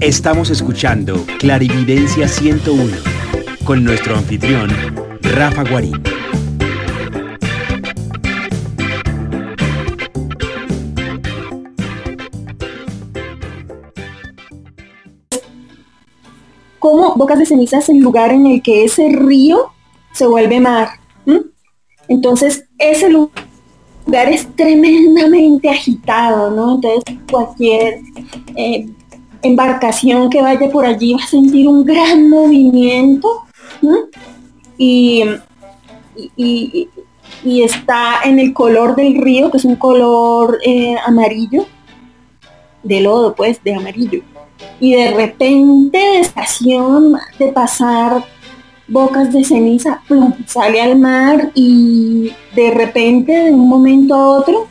Estamos escuchando Clarividencia 101 con nuestro anfitrión, Rafa Guarín. Cómo Bocas de Ceniza es el lugar en el que ese río se vuelve mar. Entonces, ese lugar es tremendamente agitado, ¿no? Entonces, cualquier eh, embarcación que vaya por allí va a sentir un gran movimiento y, está en el color del río, que es un color eh, amarillo, de lodo, pues, de amarillo. Y de repente, de estación, de pasar bocas de ceniza, sale al mar y de repente, de un momento a otro,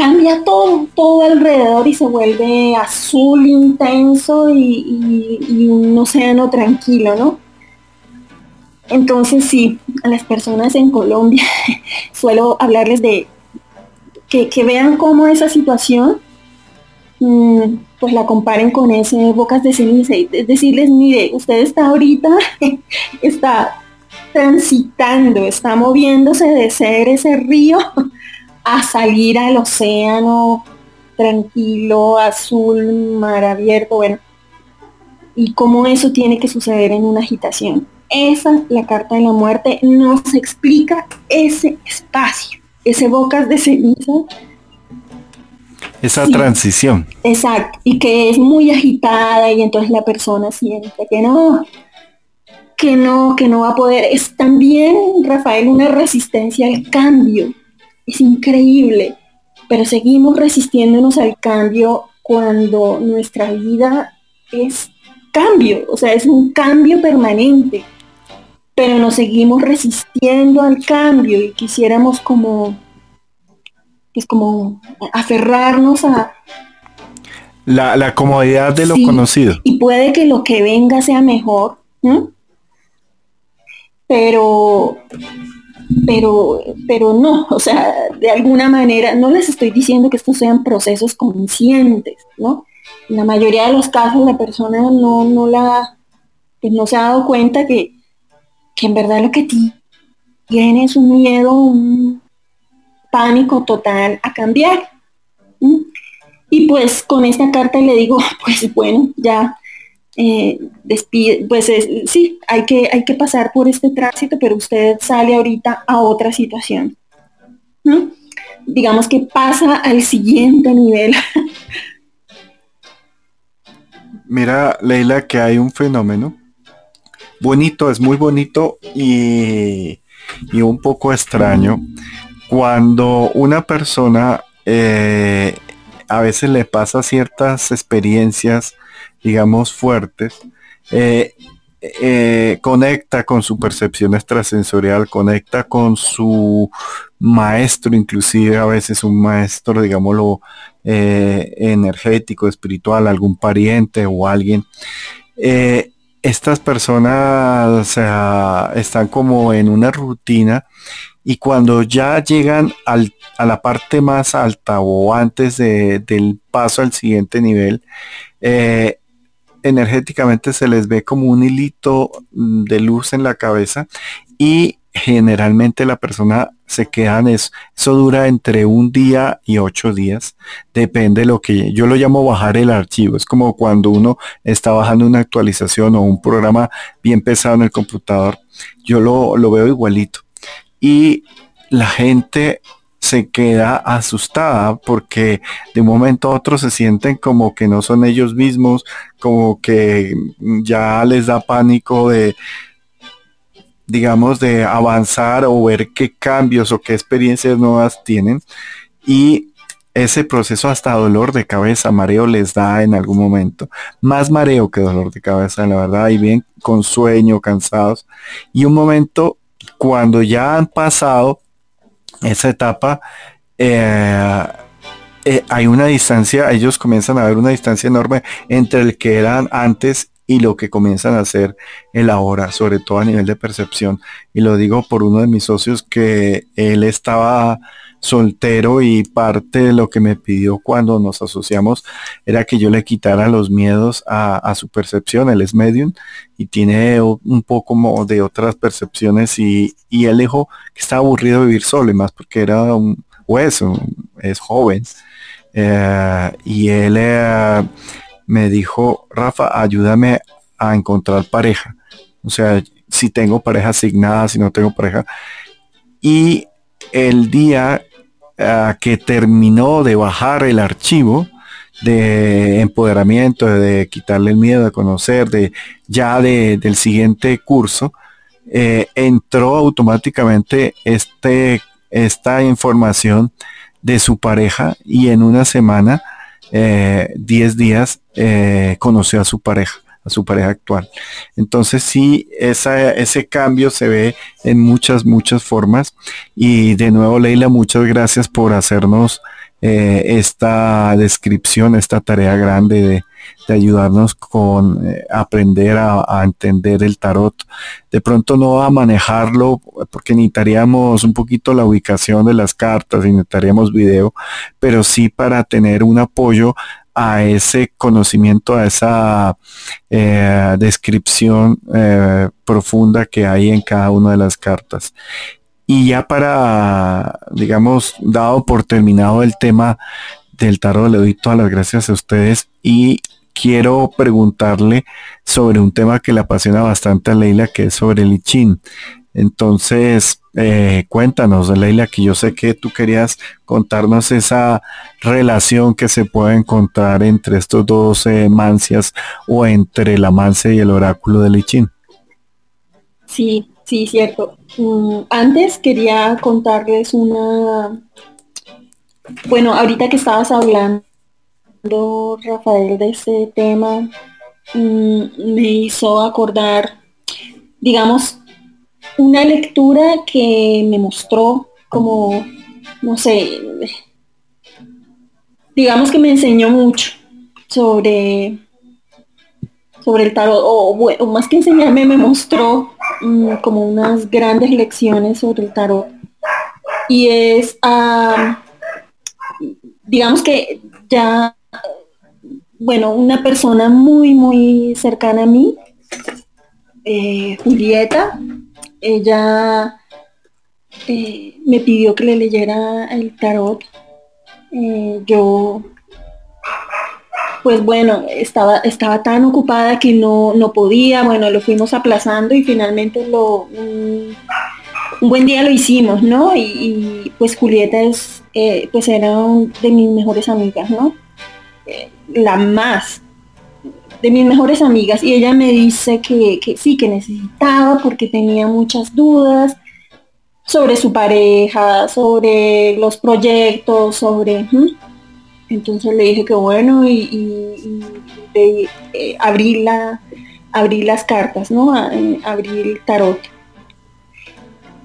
cambia todo, todo alrededor y se vuelve azul intenso y, un océano tranquilo, ¿no? Entonces sí, a las personas en Colombia suelo hablarles de que, vean cómo esa situación mm, pues la comparen con ese bocas de ceniza y decirles, mire, usted está ahorita, está transitando, está moviéndose de ser ese río a salir al océano tranquilo, azul, mar abierto, bueno. Y cómo eso tiene que suceder en una agitación. Esa, la carta de la muerte, nos explica ese espacio, ese bocas de ceniza esa transición. Exacto, y que es muy agitada y entonces la persona siente que no, que no, que no va a poder. Es también, Rafael, una resistencia al cambio. Es increíble, pero seguimos resistiéndonos al cambio cuando nuestra vida es cambio, o sea, es un cambio permanente, pero nos seguimos resistiendo al cambio y quisiéramos como es como aferrarnos a... La, comodidad de lo conocido. Y puede que lo que venga sea mejor, pero, pero, pero no, o sea, de alguna manera, no les estoy diciendo que estos sean procesos conscientes, ¿no? En la mayoría de los casos la persona no, no la, pues no se ha dado cuenta que, que en verdad lo que tiene es un miedo, un, pánico total a cambiar. Y pues con esta carta le digo, pues bueno, ya eh, despide, pues sí, hay que, hay que pasar por este tránsito, pero usted sale ahorita a otra situación. Digamos que pasa al siguiente nivel. Mira, Leila, que hay un fenómeno bonito, es muy bonito y, y un poco extraño cuando una persona eh, a veces le pasa ciertas experiencias, digamos, fuertes, eh, eh, conecta con su percepción extrasensorial, conecta con su maestro, inclusive a veces un maestro, digámoslo, energético, espiritual, algún pariente o alguien. estas personas están como en una rutina y cuando ya llegan a la parte más alta o antes del paso al siguiente nivel, eh, energéticamente se les ve como un hilito mm, de luz en la cabeza y generalmente la persona se queda en eso. Eso dura entre un día y ocho días. Depende de lo que yo lo llamo bajar el archivo. Es como cuando uno está bajando una actualización o un programa bien pesado en el computador. Yo lo, lo veo igualito y la gente se queda asustada porque de un momento a otro se sienten como que no son ellos mismos, como que ya les da pánico de, digamos, de avanzar o ver qué cambios o qué experiencias nuevas tienen. Y ese proceso hasta dolor de cabeza, mareo les da en algún momento. Más mareo que dolor de cabeza, la verdad, y bien con sueño, cansados. Y un momento cuando ya han pasado esa etapa, eh, eh, hay una distancia, ellos comienzan a ver una distancia enorme entre el que eran antes y lo que comienzan a hacer el ahora, sobre todo a nivel de percepción. Y lo digo por uno de mis socios que él estaba soltero y parte de lo que me pidió cuando nos asociamos era que yo le quitara los miedos a, su percepción. Él es medium y tiene un poco de otras percepciones y, él dijo que estaba aburrido vivir solo y más porque era un hueso, es joven. Eh, y él eh, me dijo, Rafa, ayúdame a encontrar pareja. O sea, si tengo pareja asignada, si no tengo pareja. Y el día ah, que terminó de bajar el archivo de empoderamiento, de quitarle el miedo de conocer, de ya del siguiente curso, eh, entró automáticamente este, esta información de su pareja y en una semana, 10 eh, días, eh, conoció a su pareja a su pareja actual. Entonces sí, ese cambio se ve en muchas, muchas formas. Y de nuevo, Leila, muchas gracias por hacernos eh, esta descripción, esta tarea grande de, ayudarnos con eh, aprender a, a, entender el tarot. De pronto no a manejarlo porque necesitaríamos un poquito la ubicación de las cartas y necesitaríamos video, pero sí para tener un apoyo a ese conocimiento, a esa eh, descripción eh, profunda que hay en cada una de las cartas. Y ya para, digamos, dado por terminado el tema del tarot, le doy todas las gracias a ustedes y quiero preguntarle sobre un tema que le apasiona bastante a Leila, que es sobre el ICHIN. Entonces, eh, cuéntanos, Leila, que yo sé que tú querías contarnos esa relación que se puede encontrar entre estos dos eh, mancias o entre la mancia y el oráculo de Lichín. Sí, sí, cierto. Mm, antes quería contarles una... Bueno, ahorita que estabas hablando, Rafael, de ese tema, mm, me hizo acordar, digamos, una lectura que me mostró como, no sé, digamos que me enseñó mucho sobre, sobre el tarot, o, más que enseñarme, me mostró mm, como unas grandes lecciones sobre el tarot. Y es, digamos que ya, bueno, una persona muy, muy cercana a mí, eh, Julieta, ella eh, me pidió que le leyera el tarot. Eh, yo, pues bueno, estaba, estaba tan ocupada que no, no podía, bueno, lo fuimos aplazando y finalmente lo, un, buen día lo hicimos, ¿no? Y, pues Julieta es, eh, pues era de mis mejores amigas, ¿no? la más de mis mejores amigas y ella me dice que, sí, que necesitaba porque tenía muchas dudas sobre su pareja, sobre los proyectos, sobre... Entonces le dije que bueno y, eh, abrí, la, las cartas, ¿no? Eh, abrí el tarot.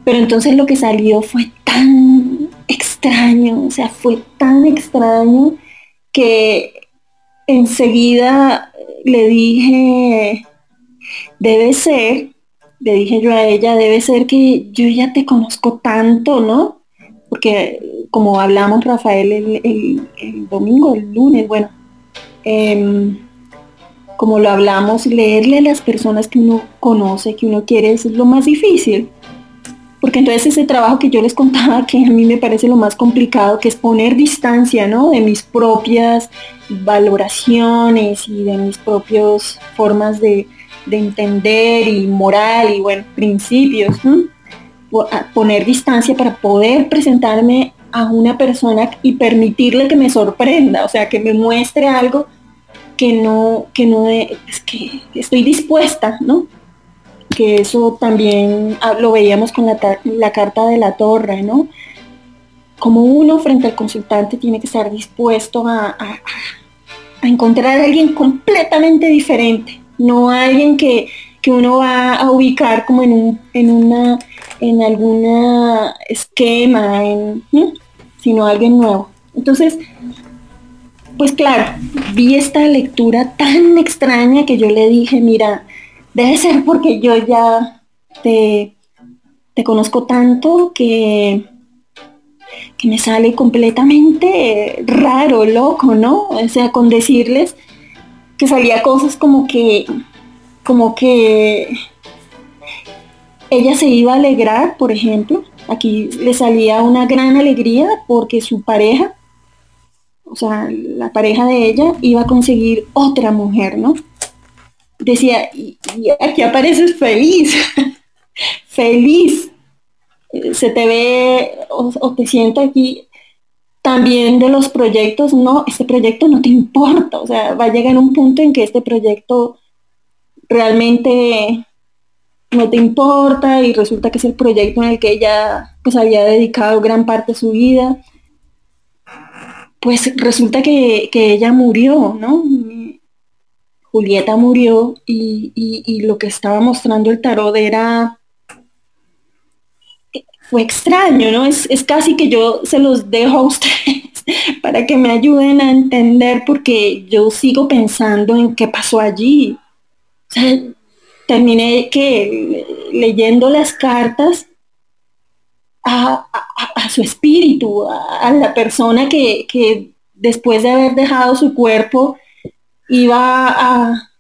Pero entonces lo que salió fue tan extraño, o sea, fue tan extraño que enseguida le dije, debe ser, le dije yo a ella, debe ser que yo ya te conozco tanto, ¿no? Porque como hablamos Rafael el, domingo, el lunes, bueno, em, como lo hablamos, leerle a las personas que uno conoce, que uno quiere, es lo más difícil. Porque entonces ese trabajo que yo les contaba, que a mí me parece lo más complicado, que es poner distancia, ¿no? De mis propias valoraciones y de mis propias formas de, entender y moral y bueno, principios, poner distancia para poder presentarme a una persona y permitirle que me sorprenda, o sea, que me muestre algo que no, que no es que estoy dispuesta, ¿no? Que eso también ah, lo veíamos con la, la carta de la torre, ¿no? como uno frente al consultante tiene que estar dispuesto a, encontrar a alguien completamente diferente, no alguien que, uno va a ubicar como en un, en una, en alguna esquema, sino alguien nuevo. Entonces, pues claro, vi esta lectura tan extraña que yo le dije, mira, debe ser porque yo ya te, te conozco tanto que que me sale completamente raro, loco, ¿no? O sea, con decirles que salía cosas como que, como que ella se iba a alegrar, por ejemplo, aquí le salía una gran alegría porque su pareja, o sea, la pareja de ella iba a conseguir otra mujer, ¿no? Decía, y, aquí apareces feliz, feliz, se te ve o, te siento aquí también de los proyectos, no, este proyecto no te importa, o sea, va a llegar un punto en que este proyecto realmente no te importa y resulta que es el proyecto en el que ella pues había dedicado gran parte de su vida. Pues resulta que, ella murió, ¿no? Julieta murió y, y, lo que estaba mostrando el tarot era fue extraño, ¿no? Es, es, casi que yo se los dejo a ustedes para que me ayuden a entender porque yo sigo pensando en qué pasó allí. Terminé que leyendo las cartas a, su espíritu, a, la persona que, que, después de haber dejado su cuerpo iba a,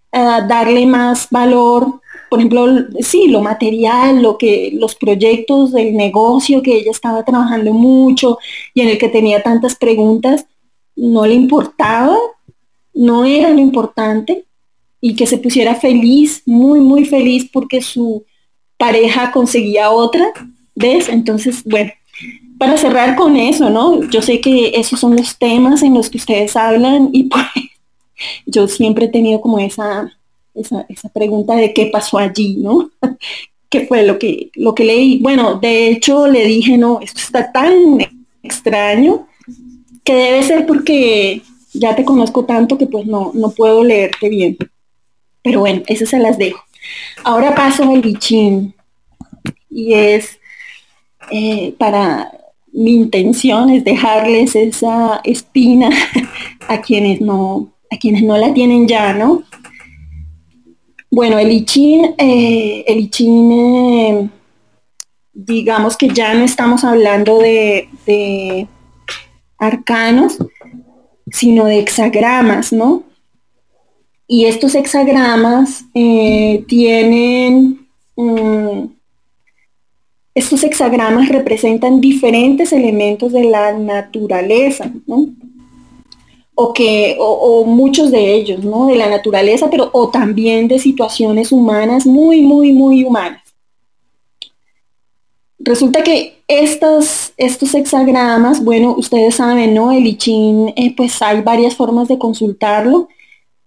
darle más valor por ejemplo, sí, lo material, lo que, los proyectos del negocio que ella estaba trabajando mucho y en el que tenía tantas preguntas, no le importaba, no era lo importante, y que se pusiera feliz, muy, muy feliz porque su pareja conseguía otra, ¿ves? Entonces, bueno, para cerrar con eso, ¿no? Yo sé que esos son los temas en los que ustedes hablan y pues yo siempre he tenido como esa esa, esa pregunta de qué pasó allí, ¿no? ¿Qué fue lo que, lo que leí? Bueno, de hecho le dije, no, esto está tan extraño que debe ser porque ya te conozco tanto que pues no, no puedo leerte bien. Pero bueno, esas se las dejo. Ahora paso al bichín. Y es eh, para mi intención es dejarles esa espina a quienes no, a quienes no la tienen ya, ¿no? Bueno, el ICHIN, eh, el ICHIN eh, digamos que ya no estamos hablando de, arcanos, sino de hexagramas, ¿no? Y estos hexagramas eh, tienen, mm, estos hexagramas representan diferentes elementos de la naturaleza, ¿no? O que o, muchos de ellos, ¿no? De la naturaleza, pero o también de situaciones humanas muy, muy, muy humanas. Resulta que estos, hexagramas, bueno, ustedes saben, ¿no? El I eh, pues hay varias formas de consultarlo.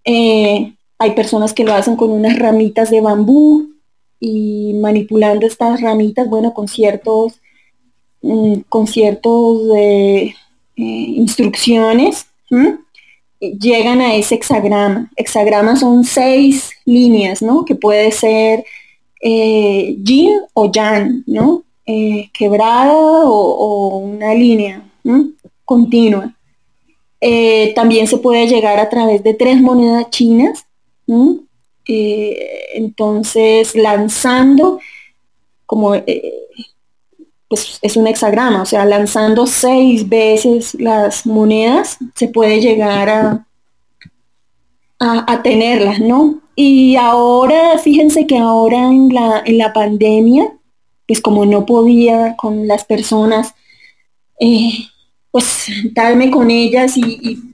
Eh, hay personas que lo hacen con unas ramitas de bambú y manipulando estas ramitas, bueno, con ciertos, mm, con ciertos eh, instrucciones llegan a ese hexagrama. Hexagrama son seis líneas, ¿no? Que puede ser eh, yin o yang, ¿no? Eh, quebrada o, una línea continua. Eh, también se puede llegar a través de tres monedas chinas. entonces, lanzando como pues es un hexagrama, o sea, lanzando seis veces las monedas se puede llegar a, a, tenerlas, ¿no? Y ahora, fíjense que ahora en la, en la pandemia, pues como no podía con las personas, eh, pues darme con ellas y,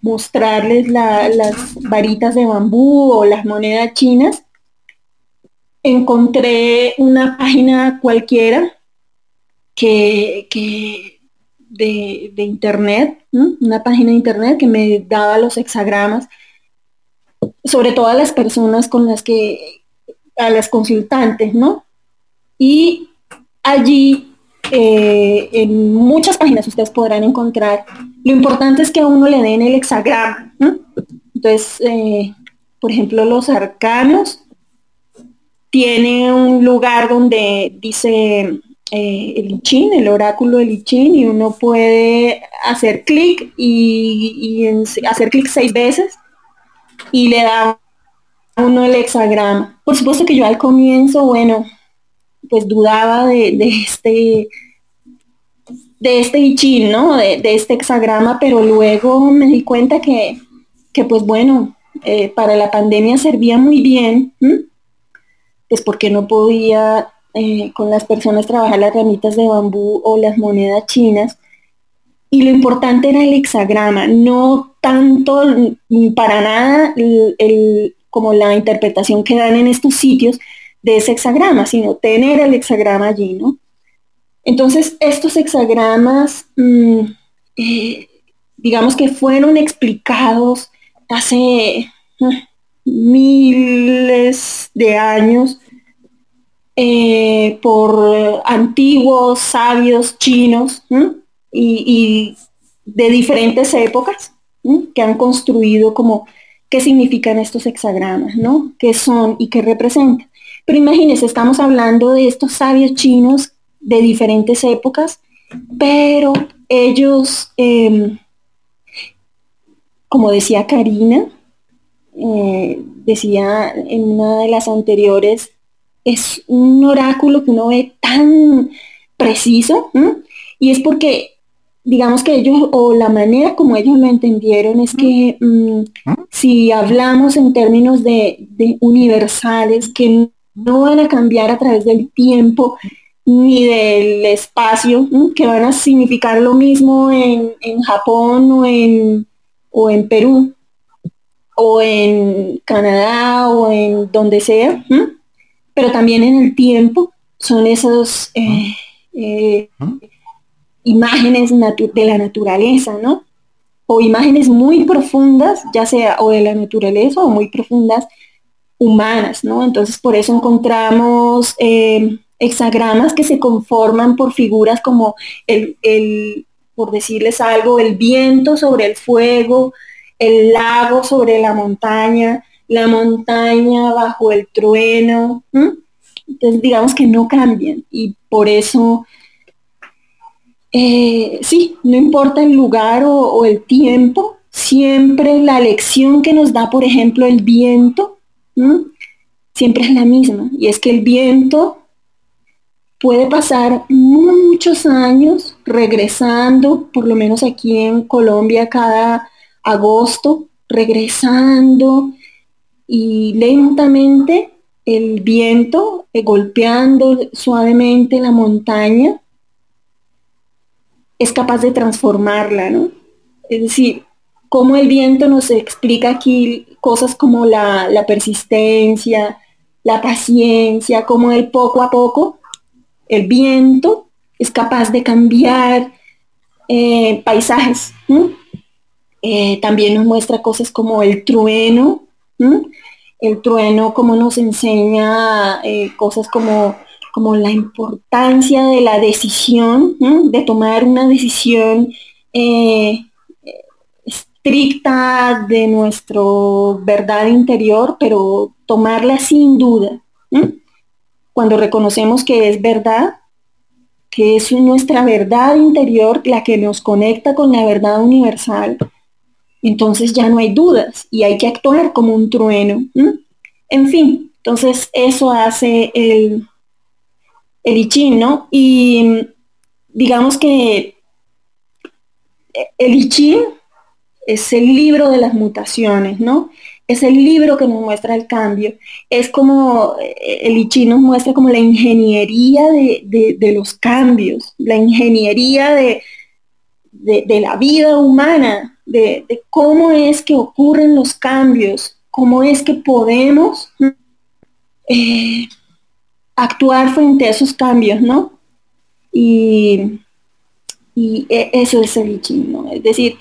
mostrarles las varitas de bambú o las monedas chinas, encontré una página cualquiera que, de, internet, una página de internet que me daba los hexagramas, sobre todo a las personas con las que, a las consultantes, ¿no? Y allí, eh, en muchas páginas ustedes podrán encontrar, lo importante es que a uno le den el hexagrama, Entonces, eh, por ejemplo, los arcanos tienen un lugar donde dice eh, el ICHIN, el oráculo del ICHIN, y uno puede hacer clic y, hacer clic seis veces y le da uno el hexagrama. Por supuesto que yo al comienzo, bueno, pues dudaba de, este de este I ¿no? De, este hexagrama, pero luego me di cuenta que, pues bueno, eh, para la pandemia servía muy bien, pues porque no podía eh, con las personas trabajar las ramitas de bambú o las monedas chinas. Y lo importante era el hexagrama, no tanto para nada como la interpretación que dan en estos sitios de ese hexagrama, sino tener el hexagrama allí, ¿no? Entonces, estos hexagramas, mm, eh, digamos que fueron explicados hace ah, miles de años eh, por antiguos sabios chinos y, de diferentes épocas que han construido como qué significan estos hexagramas, ¿no? ¿Qué son y qué representan? Pero imagínense, estamos hablando de estos sabios chinos de diferentes épocas, pero ellos, em, como decía Karina, eh, decía en una de las anteriores, es un oráculo que uno ve tan preciso, y es porque, digamos que ellos, o la manera como ellos lo entendieron, es que mm, si hablamos en términos de, de universales, que no van a cambiar a través del tiempo, ni del espacio, que van a significar lo mismo en, Japón o en, o en Perú o en Canadá o en donde sea, pero también en el tiempo son esos eh, eh, imágenes de la naturaleza, ¿no? O imágenes muy profundas, ya sea o de la naturaleza o muy profundas humanas, ¿no? Entonces por eso encontramos eh, hexagramas que se conforman por figuras como el, por decirles algo, el viento sobre el fuego, el lago sobre la montaña, la montaña bajo el trueno. Entonces digamos que no cambian y por eso, eh, sí, no importa el lugar o, el tiempo, siempre la lección que nos da, por ejemplo, el viento, siempre es la misma. Y es que el viento puede pasar muchos años regresando, por lo menos aquí en Colombia cada agosto, regresando y lentamente el viento eh, golpeando suavemente la montaña es capaz de transformarla, ¿no? Es decir, cómo el viento nos explica aquí cosas como la, la persistencia, la paciencia, como el poco a poco el viento es capaz de cambiar eh, paisajes. Eh, también nos muestra cosas como el trueno. El trueno como nos enseña eh, cosas como, como la importancia de la decisión, de tomar una decisión estricta de nuestro verdad interior, pero tomarla sin duda cuando reconocemos que es verdad, que es nuestra verdad interior la que nos conecta con la verdad universal, entonces ya no hay dudas y hay que actuar como un trueno. En fin, entonces eso hace el, el I ¿no? Y digamos que el I es el libro de las mutaciones, ¿no? es el libro que nos muestra el cambio. Es como, eh, el Ichi nos muestra como la ingeniería de, los cambios, la ingeniería de, la vida humana, de, cómo es que ocurren los cambios, cómo es que podemos eh, actuar frente a esos cambios, ¿no? Y, e, eso es el Ichi, ¿no? Es decir,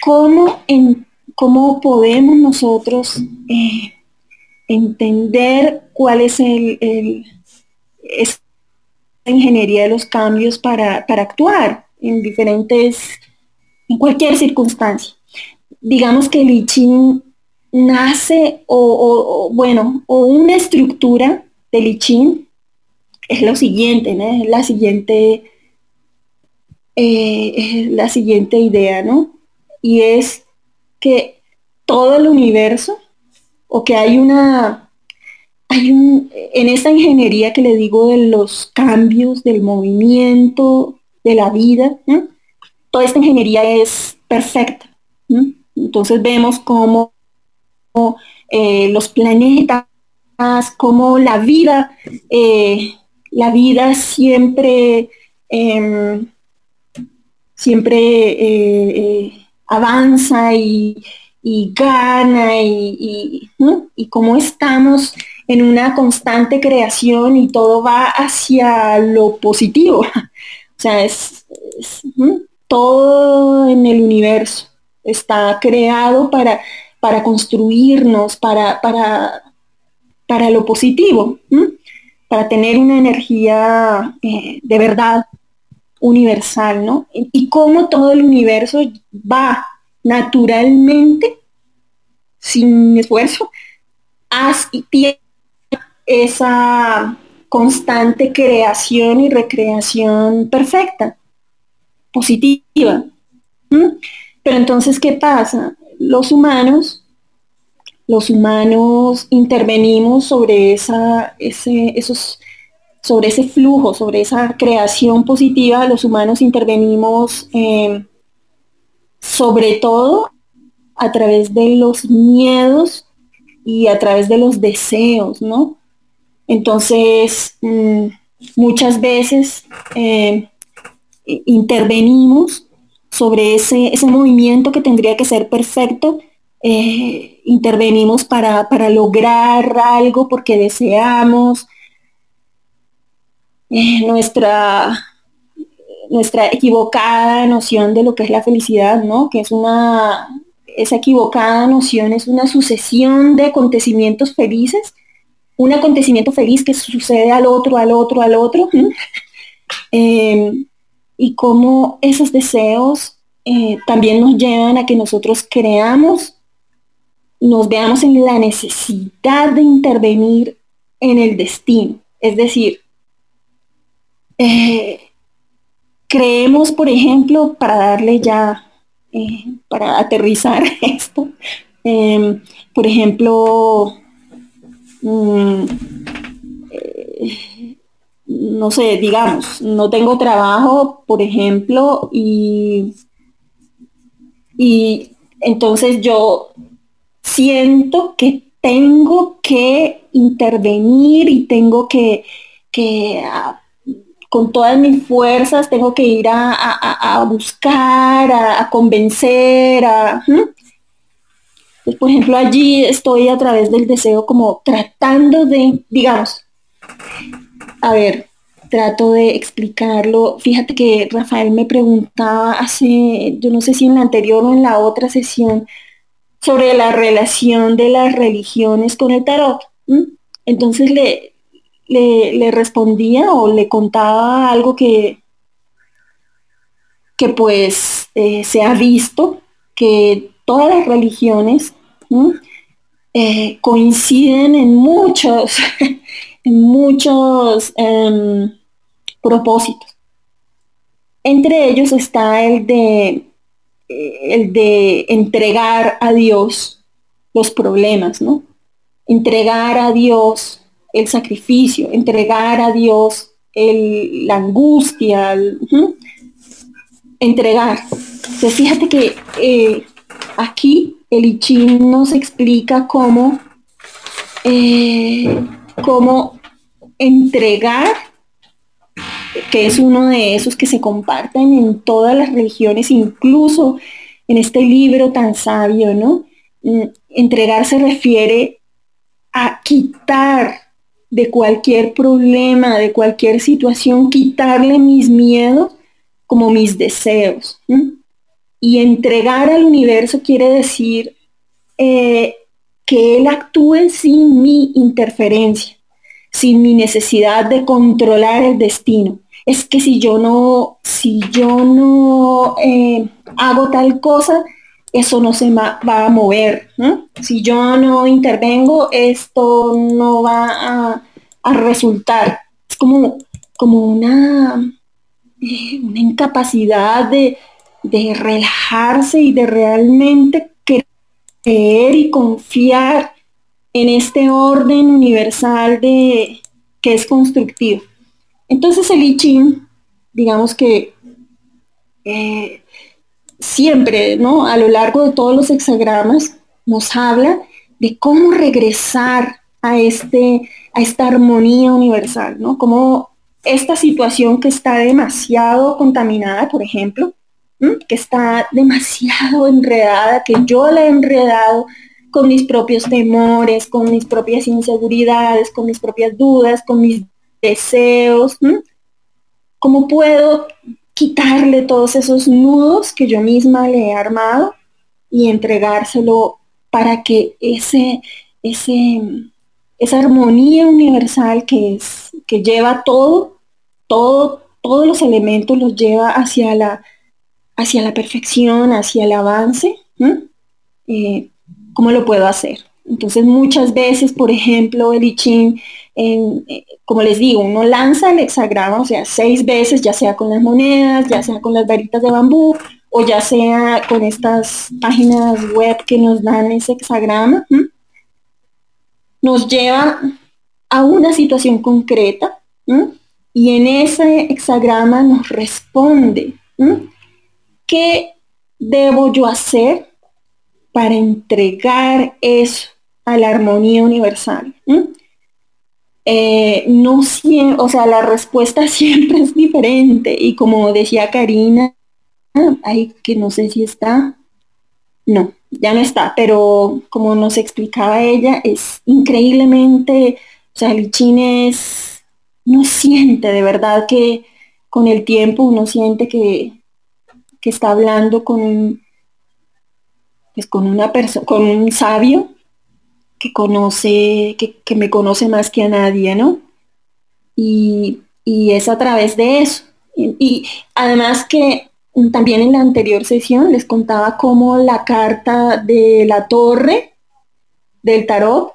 cómo en cómo podemos nosotros eh, entender cuál es el, ingeniería de los cambios para, actuar en diferentes, en cualquier circunstancia. Digamos que el I nace o, bueno, o una estructura del I es lo siguiente, ¿no? Es la siguiente, eh, la siguiente idea, ¿no? Y es que todo el universo o que hay una hay un en esta ingeniería que le digo de los cambios del movimiento de la vida. Toda esta ingeniería es perfecta. Entonces vemos cómo eh, los planetas, cómo la vida, eh, la vida siempre, em, siempre eh, avanza y, gana y, y, cómo estamos en una constante creación y todo va hacia lo positivo. O sea, es, todo en el universo está creado para, para construirnos, para, para, para lo positivo, para tener una energía eh, de verdad universal, ¿no? Y, cómo todo el universo va naturalmente, sin esfuerzo, hacia esa constante creación y recreación perfecta, positiva. Pero entonces, ¿qué pasa? Los humanos, los humanos intervenimos sobre esa, ese, esos, sobre ese flujo, sobre esa creación positiva, los humanos intervenimos eh, sobre todo a través de los miedos y a través de los deseos, ¿no? Entonces, mm, muchas veces eh, intervenimos sobre ese, movimiento que tendría que ser perfecto, eh, intervenimos para, lograr algo porque deseamos. Eh, nuestra, nuestra equivocada noción de lo que es la felicidad, ¿no? Que es una, esa equivocada noción es una sucesión de acontecimientos felices un acontecimiento feliz que sucede al otro, al otro, al otro. y cómo esos deseos eh, también nos llevan a que nosotros creamos, nos veamos en la necesidad de intervenir en el destino. Es decir, eh, creemos, por ejemplo, para darle ya, eh, para aterrizar esto, em, por ejemplo, Mm, no sé, digamos, no tengo trabajo, por ejemplo, y, y entonces yo siento que tengo que intervenir y tengo que, ah, con todas mis fuerzas, tengo que ir a, buscar, a, convencer, a, pues, por ejemplo, allí estoy a través del deseo como tratando de, digamos, a ver, trato de explicarlo. Fíjate que Rafael me preguntaba hace, yo no sé si en la anterior o en la otra sesión, sobre la relación de las religiones con el tarot. Entonces le, le, respondía o le contaba algo que, que pues eh, se ha visto, que todas las religiones eh, coinciden en muchos, muchos em, propósitos. Entre ellos está el de, el de entregar a Dios los problemas, ¿no? Entregar a Dios el sacrificio, entregar a Dios la angustia, entregar. Entonces fíjate que eh, aquí el I Ching nos explica cómo, eh, cómo entregar, que es uno de esos que se comparten en todas las religiones, incluso en este libro tan sabio, ¿no? Mm, entregar se refiere a quitar de cualquier problema, de cualquier situación, quitarle mis miedos como mis deseos. Y entregar al universo quiere decir eh, que Él actúe sin mi interferencia, sin mi necesidad de controlar el destino. Es que si yo no, si yo no eh, hago tal cosa, eso no se va a mover. Si yo no intervengo, esto no va a, resultar. Es como, como una, eh, una incapacidad de, de relajarse y de realmente creer y confiar en este orden universal de que es constructivo. Entonces el I Ching, digamos que eh, siempre, ¿no? A lo largo de todos los hexagramas nos habla de cómo regresar a, este, a esta armonía universal, ¿no? Como esta situación que está demasiado contaminada, por ejemplo, que está demasiado enredada, que yo la he enredado con mis propios temores, con mis propias inseguridades, con mis propias dudas, con mis deseos. ¿Cómo puedo quitarle todos esos nudos que yo misma le he armado y entregárselo para que ese, ese, esa armonía universal que es, que lleva todo, todo, todos los elementos los lleva hacia la, hacia la perfección, hacia el avance, eh, ¿cómo lo puedo hacer? Entonces muchas veces, por ejemplo, el I eh, como les digo, uno lanza el hexagrama, o sea, seis veces, ya sea con las monedas, ya sea con las varitas de bambú, o ya sea con estas páginas web que nos dan ese hexagrama, nos lleva a una situación concreta y en ese hexagrama nos responde qué debo yo hacer para entregar eso a la armonía universal. Eh, no siempre, o sea, la respuesta siempre es diferente. Y como decía Karina, ay, que no sé si está, no, ya no está, pero como nos explicaba ella, es increíblemente, o sea, el es, no siente de verdad que con el tiempo uno siente que, que está hablando con un, pues con una persona, con un sabio que conoce, que, me conoce más que a nadie, ¿no? Y, es a través de eso. Y, además que también en la anterior sesión les contaba cómo la carta de la torre del tarot,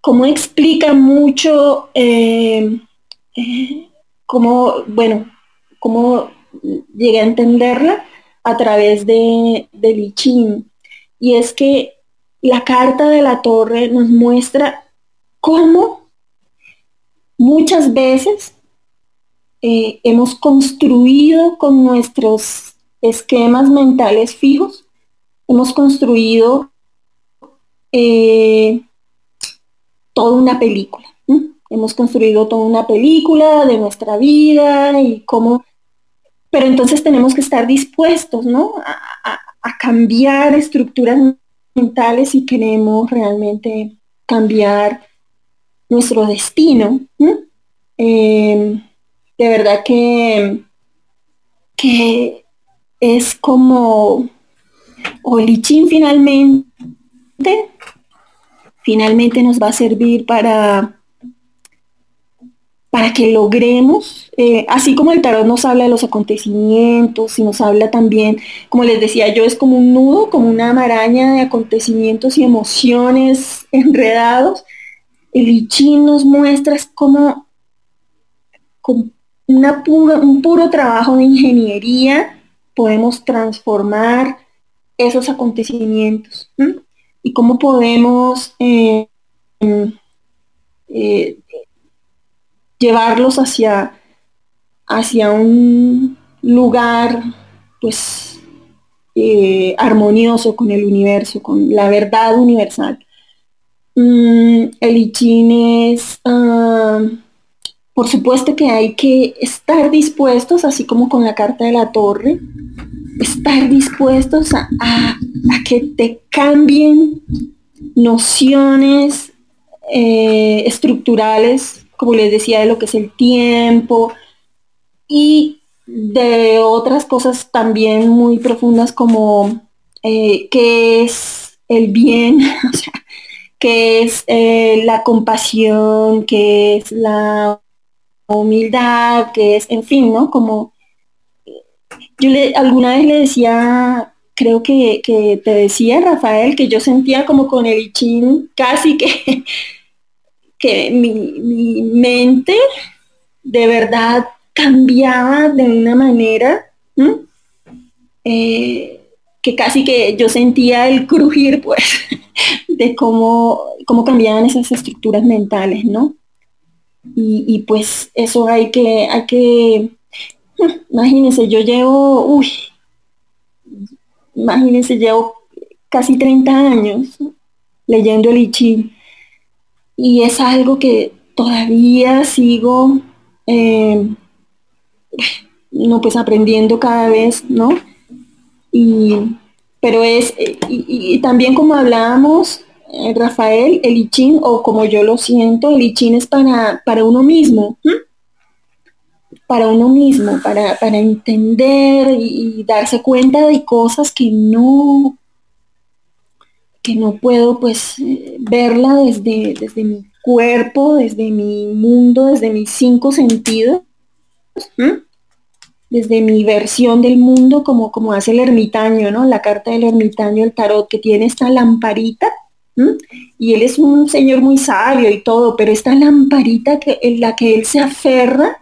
cómo explica mucho, eh, eh, cómo, bueno, cómo llegué a entenderla a través de, de Y es que la carta de la torre nos muestra cómo muchas veces eh, hemos construido con nuestros esquemas mentales fijos, hemos construido eh, toda una película. Hemos construido toda una película de nuestra vida y cómo pero entonces tenemos que estar dispuestos, ¿no? A, cambiar estructuras mentales si queremos realmente cambiar nuestro destino. Em, de verdad que, que es como Olichin finalmente, finalmente nos va a servir para para que logremos, eh, así como el tarot nos habla de los acontecimientos y nos habla también, como les decía yo, es como un nudo, como una maraña de acontecimientos y emociones enredados. El I nos muestra como, con una un puro trabajo de ingeniería podemos transformar esos acontecimientos y cómo podemos eh, eh, llevarlos hacia, hacia un lugar pues eh, armonioso con el universo, con la verdad universal. Mm, el I es, ah, por supuesto que hay que estar dispuestos, así como con la carta de la torre, estar dispuestos a, a que te cambien nociones eh, estructurales como les decía, de lo que es el tiempo y de otras cosas también muy profundas como eh, qué es el bien, o sea, qué es eh, la compasión, qué es la humildad, qué es, en fin, ¿no? Como yo le, alguna vez le decía, creo que, que te decía, Rafael, que yo sentía como con el chin casi que que mi, mente de verdad cambiaba de una manera eh, que casi que yo sentía el crujir pues de cómo, cómo cambiaban esas estructuras mentales, ¿no? Y, pues eso hay que, hay que, imagínense, yo llevo, uy, imagínense, llevo casi 30 años leyendo el I Ching y es algo que todavía sigo eh, no pues aprendiendo cada vez, ¿no? Y, pero es, y, también como hablábamos, eh, Rafael, el I o como yo lo siento, el I es para, para uno mismo, para uno mismo, para, para entender y, darse cuenta de cosas que no, que no puedo pues verla desde, desde mi cuerpo, desde mi mundo, desde mis cinco sentidos desde mi versión del mundo, como, como hace el ermitaño, ¿no? La carta del ermitaño, el tarot, que tiene esta lamparita, y él es un señor muy sabio y todo, pero esta lamparita que, en la que él se aferra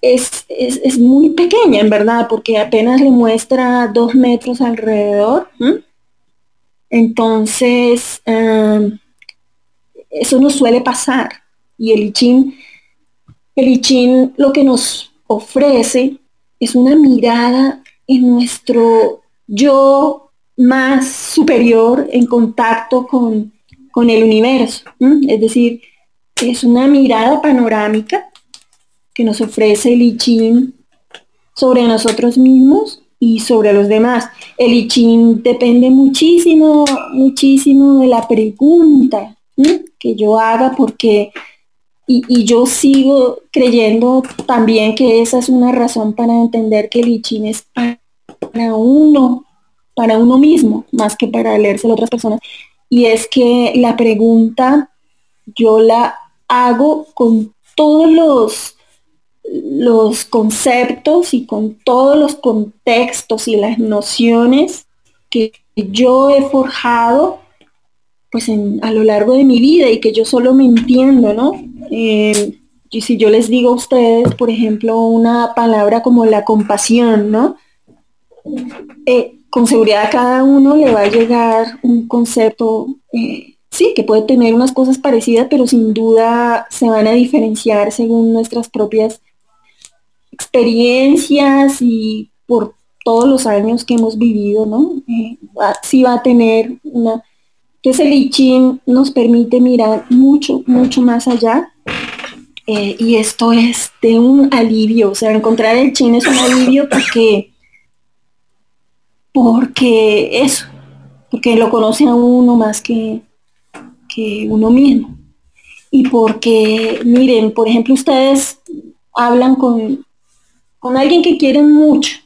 es, es, muy pequeña, en verdad, porque apenas le muestra dos metros alrededor. Entonces, eso nos suele pasar. Y el I el I lo que nos ofrece es una mirada en nuestro yo más superior en contacto con, el universo. Es decir, es una mirada panorámica que nos ofrece el I sobre nosotros mismos y sobre los demás. El I depende muchísimo, muchísimo de la pregunta que yo haga porque y, yo sigo creyendo también que esa es una razón para entender que el I es para uno, para uno mismo, más que para leerse a otras personas. Y es que la pregunta yo la hago con todos los, los conceptos y con todos los contextos y las nociones que yo he forjado pues a lo largo de mi vida y que yo solo me entiendo, ¿no? Eh, y si yo les digo a ustedes, por ejemplo, una palabra como la compasión, ¿no? Eh, con seguridad a cada uno le va a llegar un concepto, eh, sí, que puede tener unas cosas parecidas, pero sin duda se van a diferenciar según nuestras propias experiencias y por todos los años que hemos vivido, ¿no? sí va a tener una entonces el I nos permite mirar mucho, mucho más allá. Eh, y esto es de un alivio, o sea, encontrar el chin es un alivio porque, porque eso, porque lo conoce a uno más que, que uno mismo. Y porque, miren, por ejemplo, ustedes hablan con, con alguien que quieren mucho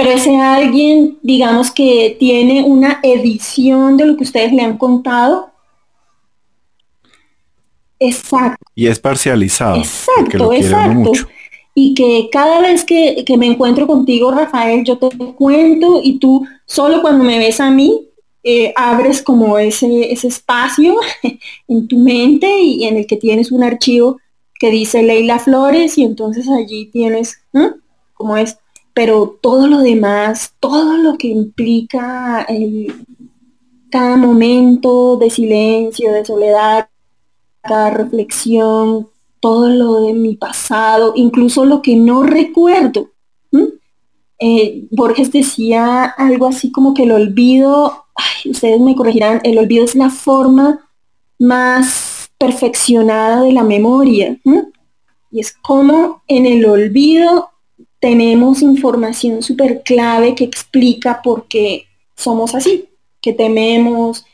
pero ese alguien, digamos que tiene una edición de lo que ustedes le han contado. Exacto. Y es parcializado. Exacto, exacto. Y que cada vez que, me encuentro contigo, Rafael, yo te cuento y tú solo cuando me ves a mí, eh, abres como ese, ese espacio en tu mente y en el que tienes un archivo que dice Leila Flores y entonces allí tienes como es pero todo lo demás, todo lo que implica cada momento de silencio, de soledad, cada reflexión, todo lo de mi pasado, incluso lo que no recuerdo. Eh, Borges decía algo así como que el olvido, ustedes me corregirán, el olvido es la forma más perfeccionada de la memoria. Y es como en el olvido tenemos información súper clave que explica por qué somos así, que tememos,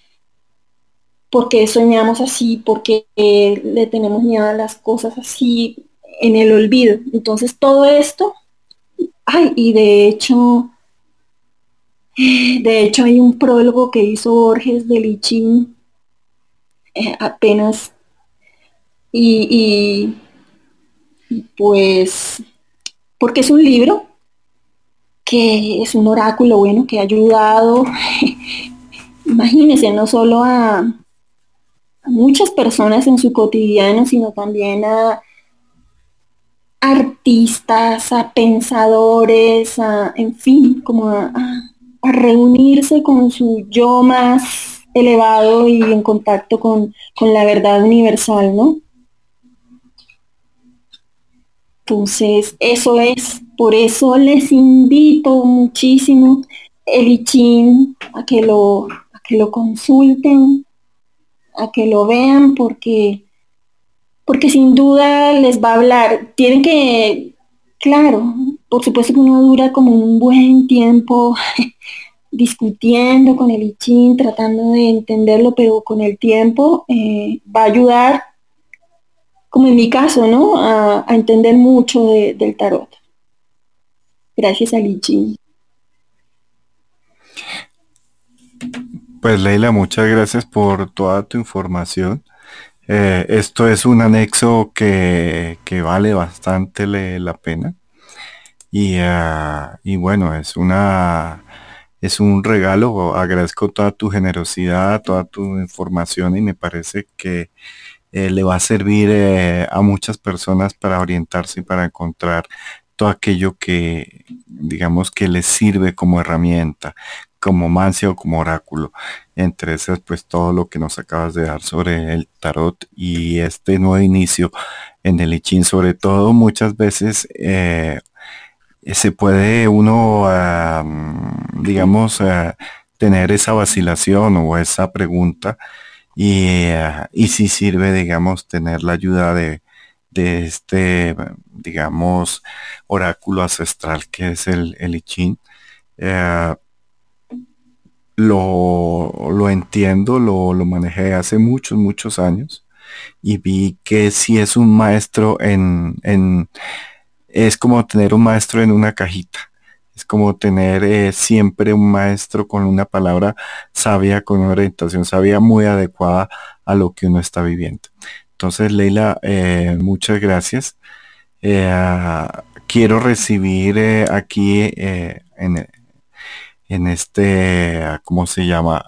por qué soñamos así, por qué le tenemos miedo a las cosas así en el olvido. Entonces todo esto, ay, y de hecho, de hecho hay un prólogo que hizo Borges de Lichín eh, apenas y, pues porque es un libro que es un oráculo bueno que ha ayudado, imagínense, no solo a, muchas personas en su cotidiano, sino también a artistas, a pensadores, a, en fin, como a, reunirse con su yo más elevado y en contacto con, con la verdad universal, ¿no? Entonces, eso es, por eso les invito muchísimo el ICHIN a que lo, a que lo consulten, a que lo vean, porque, porque sin duda les va a hablar. Tienen que, claro, por supuesto que uno dura como un buen tiempo discutiendo con el ICHIN, tratando de entenderlo, pero con el tiempo eh, va a ayudar como en mi caso, ¿no? A, entender mucho del tarot. Gracias a Lichi. Pues Leila, muchas gracias por toda tu información. Eh, esto es un anexo que, vale bastante la pena. Y, ah, y, bueno, es una es un regalo. Agradezco toda tu generosidad, toda tu información y me parece que eh, le va a servir eh, a muchas personas para orientarse y para encontrar todo aquello que, digamos, que les sirve como herramienta, como mancia o como oráculo. Entre esas, pues todo lo que nos acabas de dar sobre el tarot y este nuevo inicio en el I sobre todo muchas veces eh, se puede uno, digamos, tener esa vacilación o esa pregunta y, eh, y si sirve, digamos, tener la ayuda de, este, digamos, oráculo ancestral que es el, el I Ching. Eh, lo, entiendo, lo, lo, manejé hace muchos, muchos años y vi que si es un maestro en, en, es como tener un maestro en una cajita. Es como tener eh, siempre un maestro con una palabra sabia, con una orientación sabia muy adecuada a lo que uno está viviendo. Entonces, Leila, eh, muchas gracias. Eh, quiero recibir aquí en, en, este, ¿cómo se llama?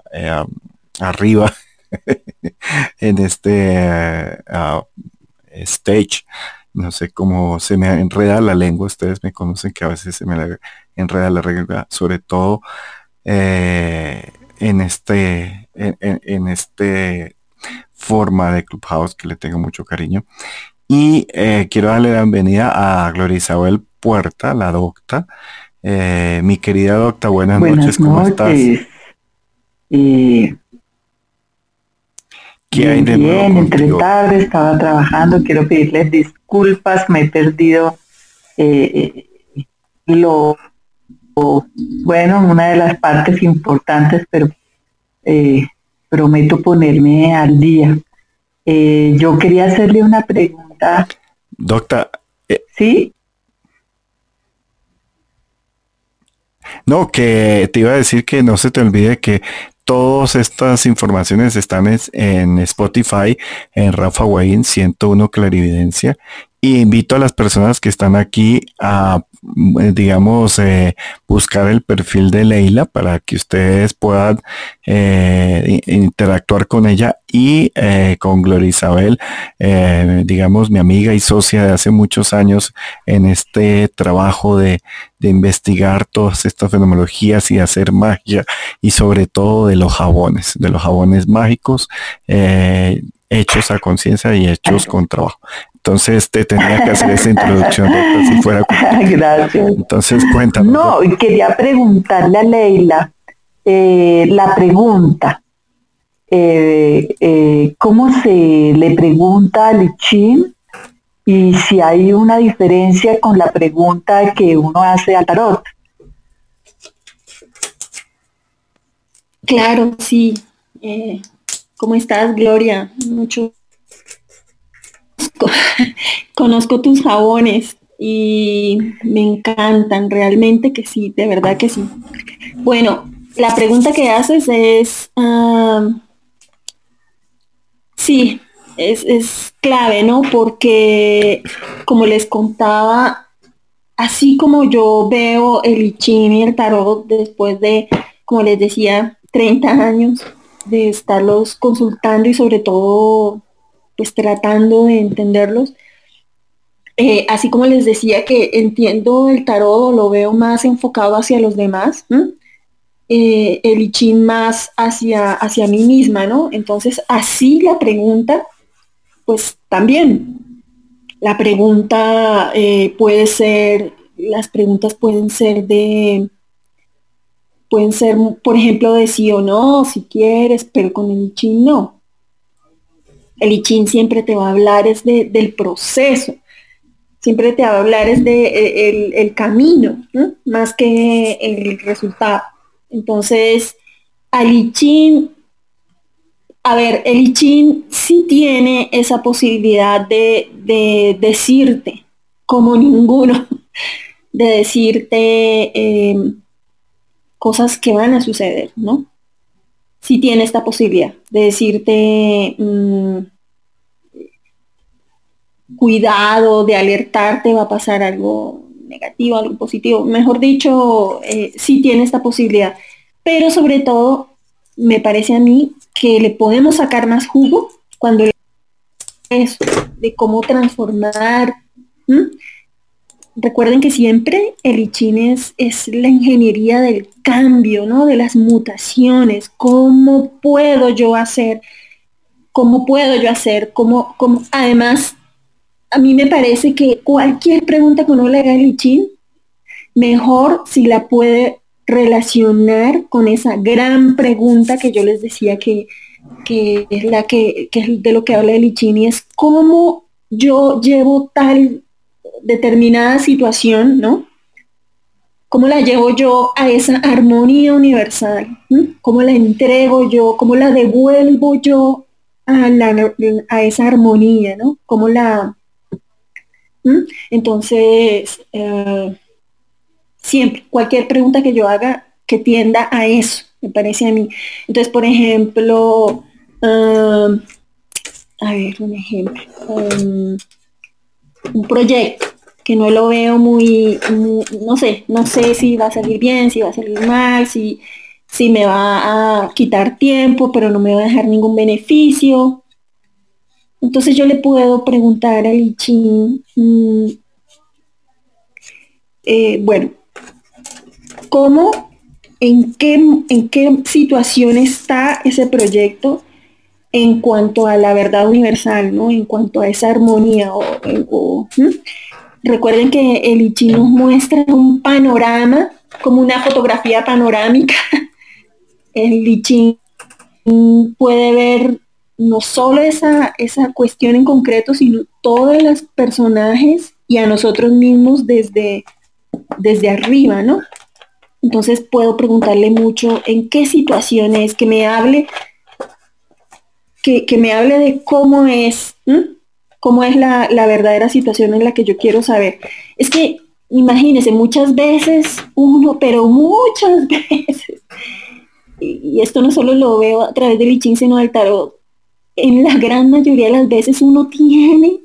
arriba, en este stage no sé cómo se me enreda la lengua, ustedes me conocen que a veces se me enreda la regla, sobre todo eh, en este, en, este forma de Clubhouse que le tengo mucho cariño. Y eh, quiero darle la bienvenida a Gloria Isabel Puerta, la docta. Eh, mi querida docta, buenas, noches, ¿cómo estás? ¿Qué bien, entre tarde estaba trabajando, quiero pedirles disculpas, me he perdido eh, lo, bueno, una de las partes importantes, pero eh, prometo ponerme al día. Eh, yo quería hacerle una pregunta. Docta. ¿Sí? No, que te iba a decir que no se te olvide que Todas estas informaciones están en Spotify, en Rafa Wayne 101 Clarividencia. Y invito a las personas que están aquí a eh, digamos, eh, buscar el perfil de Leila para que ustedes puedan eh, interactuar con ella y con Gloria Isabel, digamos, mi amiga y socia de hace muchos años en este trabajo de, de investigar todas estas fenomenologías y hacer magia y sobre todo de los jabones, de los jabones mágicos hechos a conciencia y hechos con trabajo. Entonces te tenía que hacer esa introducción, si fuera. Gracias. Entonces cuéntame. No, quería preguntarle a Leila eh, la pregunta. Eh, eh, ¿Cómo se le pregunta al Lichin y si hay una diferencia con la pregunta que uno hace al tarot? Claro, sí. ¿Cómo estás, Gloria? Mucho conozco tus jabones y me encantan, realmente que sí, de verdad que sí. Bueno, la pregunta que haces es, sí, es, es, clave, ¿no? Porque, como les contaba, así como yo veo el I y el tarot después de, como les decía, 30 años, de estarlos consultando y sobre todo pues tratando de entenderlos. Eh, así como les decía que entiendo el tarot, lo veo más enfocado hacia los demás, eh, el ichín más hacia, hacia mí misma, ¿no? Entonces, así la pregunta, pues también La pregunta eh, puede ser, las preguntas pueden ser de, pueden ser, por ejemplo, de sí o no, si quieres, pero con el I no. El I siempre te va a hablar es del proceso, siempre te va a hablar es de e, el, camino, más que el resultado. Entonces, al I a ver, el I sí tiene esa posibilidad de, decirte, como ninguno, de decirte em, cosas que van a suceder, ¿no? Sí tiene esta posibilidad de decirte mm, cuidado, de alertarte, va a pasar algo negativo, algo positivo. Mejor dicho, eh, sí tiene esta posibilidad. Pero sobre todo, me parece a mí que le podemos sacar más jugo cuando eso de cómo transformar. Recuerden que siempre el ICHIN es, la ingeniería del cambio, ¿no? De las mutaciones. ¿Cómo puedo yo hacer? ¿Cómo puedo yo hacer? ¿Cómo, cómo? Además, a mí me parece que cualquier pregunta que uno le haga al mejor si la puede relacionar con esa gran pregunta que yo les decía que, es la que, es de lo que habla el Ichini, es cómo yo llevo tal determinada situación, ¿no? ¿Cómo la llevo yo a esa armonía universal? ¿Cómo la entrego yo? ¿Cómo la devuelvo yo a, la, a esa armonía? ¿no? ¿Cómo la... Entonces, eh, Siempre, cualquier pregunta que yo haga que tienda a eso, me parece a mí. Entonces, por ejemplo, um, a ver, un ejemplo, um, un proyecto que no lo veo muy, no sé, no sé si va a salir bien, si va a salir mal, si, si me va a quitar tiempo, pero no me va a dejar ningún beneficio. Entonces yo le puedo preguntar al I mm, eh, bueno, cómo, en qué, en qué situación está ese proyecto en cuanto a la verdad universal, ¿no? En cuanto a esa armonía. O, Recuerden que el Ichi nos muestra un panorama, como una fotografía panorámica. El Ichi puede ver no solo esa, esa cuestión en concreto, sino todos los personajes y a nosotros mismos desde, desde arriba, ¿no? Entonces puedo preguntarle mucho en qué situaciones, que me hable, que, me hable de cómo es, cómo es la, verdadera situación en la que yo quiero saber. Es que imagínense, muchas veces uno, pero muchas veces, y, esto no solo lo veo a través del I sino del tarot, en la gran mayoría de las veces uno tiene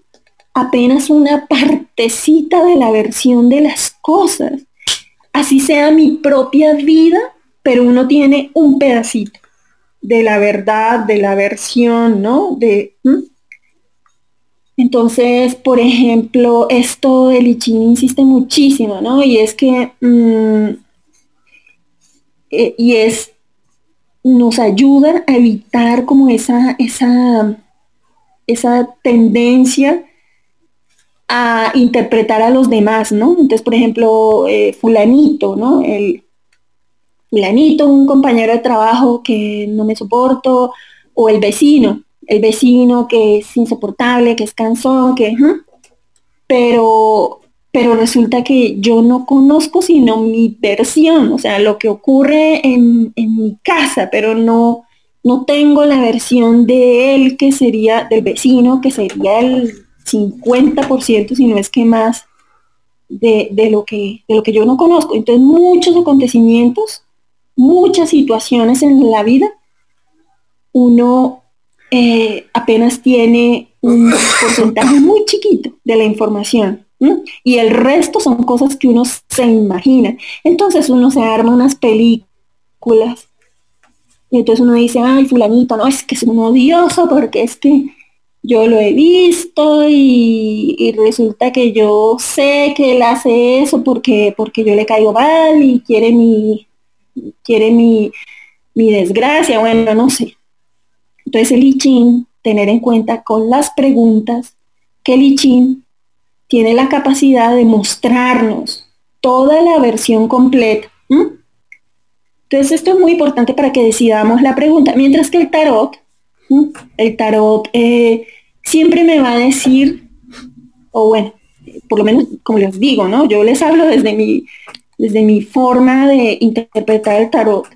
apenas una partecita de la versión de las cosas. Así sea mi propia vida, pero uno tiene un pedacito de la verdad, de la versión, ¿no? De, Entonces, por ejemplo, esto el Ichin insiste muchísimo, ¿no? Y es que, mm, eh, y es, nos ayuda a evitar como esa, esa, esa tendencia a interpretar a los demás, ¿no? Entonces, por ejemplo, eh, fulanito, ¿no? El fulanito, un compañero de trabajo que no me soporto, o el vecino, el vecino que es insoportable, que es cansón, que... Pero, pero resulta que yo no conozco sino mi versión, o sea, lo que ocurre en, en mi casa, pero no, no tengo la versión de él que sería, del vecino, que sería el 50%, si no es que más, de, lo que, de lo que yo no conozco. Entonces, muchos acontecimientos, muchas situaciones en la vida, uno eh, apenas tiene un porcentaje muy chiquito de la información. Y el resto son cosas que uno se imagina. Entonces uno se arma unas películas. Y entonces uno dice, ay, fulanito, no, es que es un odioso porque es que yo lo he visto y, resulta que yo sé que él hace eso porque, porque yo le caigo mal y quiere mi, quiere mi, desgracia, bueno, no sé. Entonces el I tener en cuenta con las preguntas que el I tiene la capacidad de mostrarnos toda la versión completa. Entonces esto es muy importante para que decidamos la pregunta. Mientras que el tarot, el tarot eh, siempre me va a decir, o bueno, por lo menos como les digo, ¿no? Yo les hablo desde mi, desde mi forma de interpretar el tarot.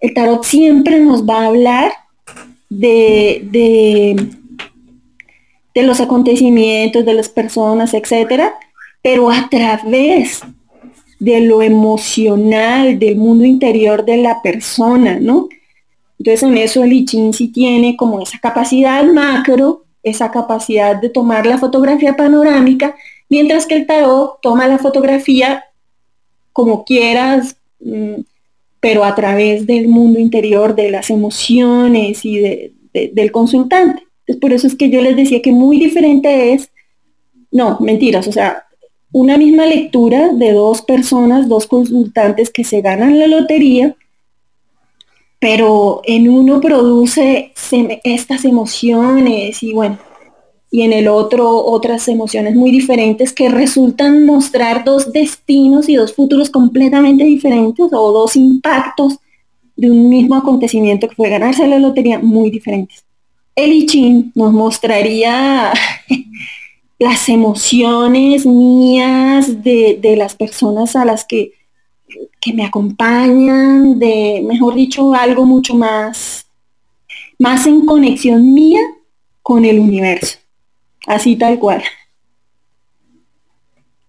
El tarot siempre nos va a hablar de, de, de los acontecimientos, de las personas, etcétera, pero a través de lo emocional, del mundo interior de la persona, ¿no? Entonces en eso el I Ching sí tiene como esa capacidad macro, esa capacidad de tomar la fotografía panorámica, mientras que el tarot toma la fotografía como quieras, mm, pero a través del mundo interior, de las emociones y del consultante. Por eso es que yo les decía que muy diferente es, no, mentiras, o sea, una misma lectura de dos personas, dos consultantes que se ganan la lotería, pero en uno produce estas emociones y bueno, y en el otro otras emociones muy diferentes que resultan mostrar dos destinos y dos futuros completamente diferentes o dos impactos de un mismo acontecimiento que fue ganarse la lotería muy diferentes. El I nos mostraría las emociones mías de, las personas a las que, que, me acompañan, de, mejor dicho, algo mucho más, más en conexión mía con el universo. Así tal cual.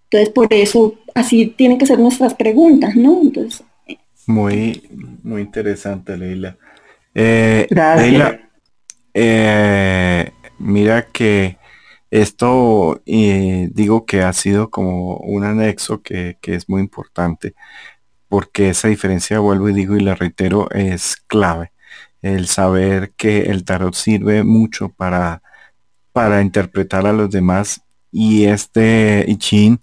Entonces, por eso, así tienen que ser nuestras preguntas, ¿no? Entonces. Muy, muy interesante, Leila. Eh, Leila, eh, mira que esto eh, digo que ha sido como un anexo que, es muy importante porque esa diferencia, vuelvo y digo y la reitero, es clave. El saber que el tarot sirve mucho para, para interpretar a los demás y este I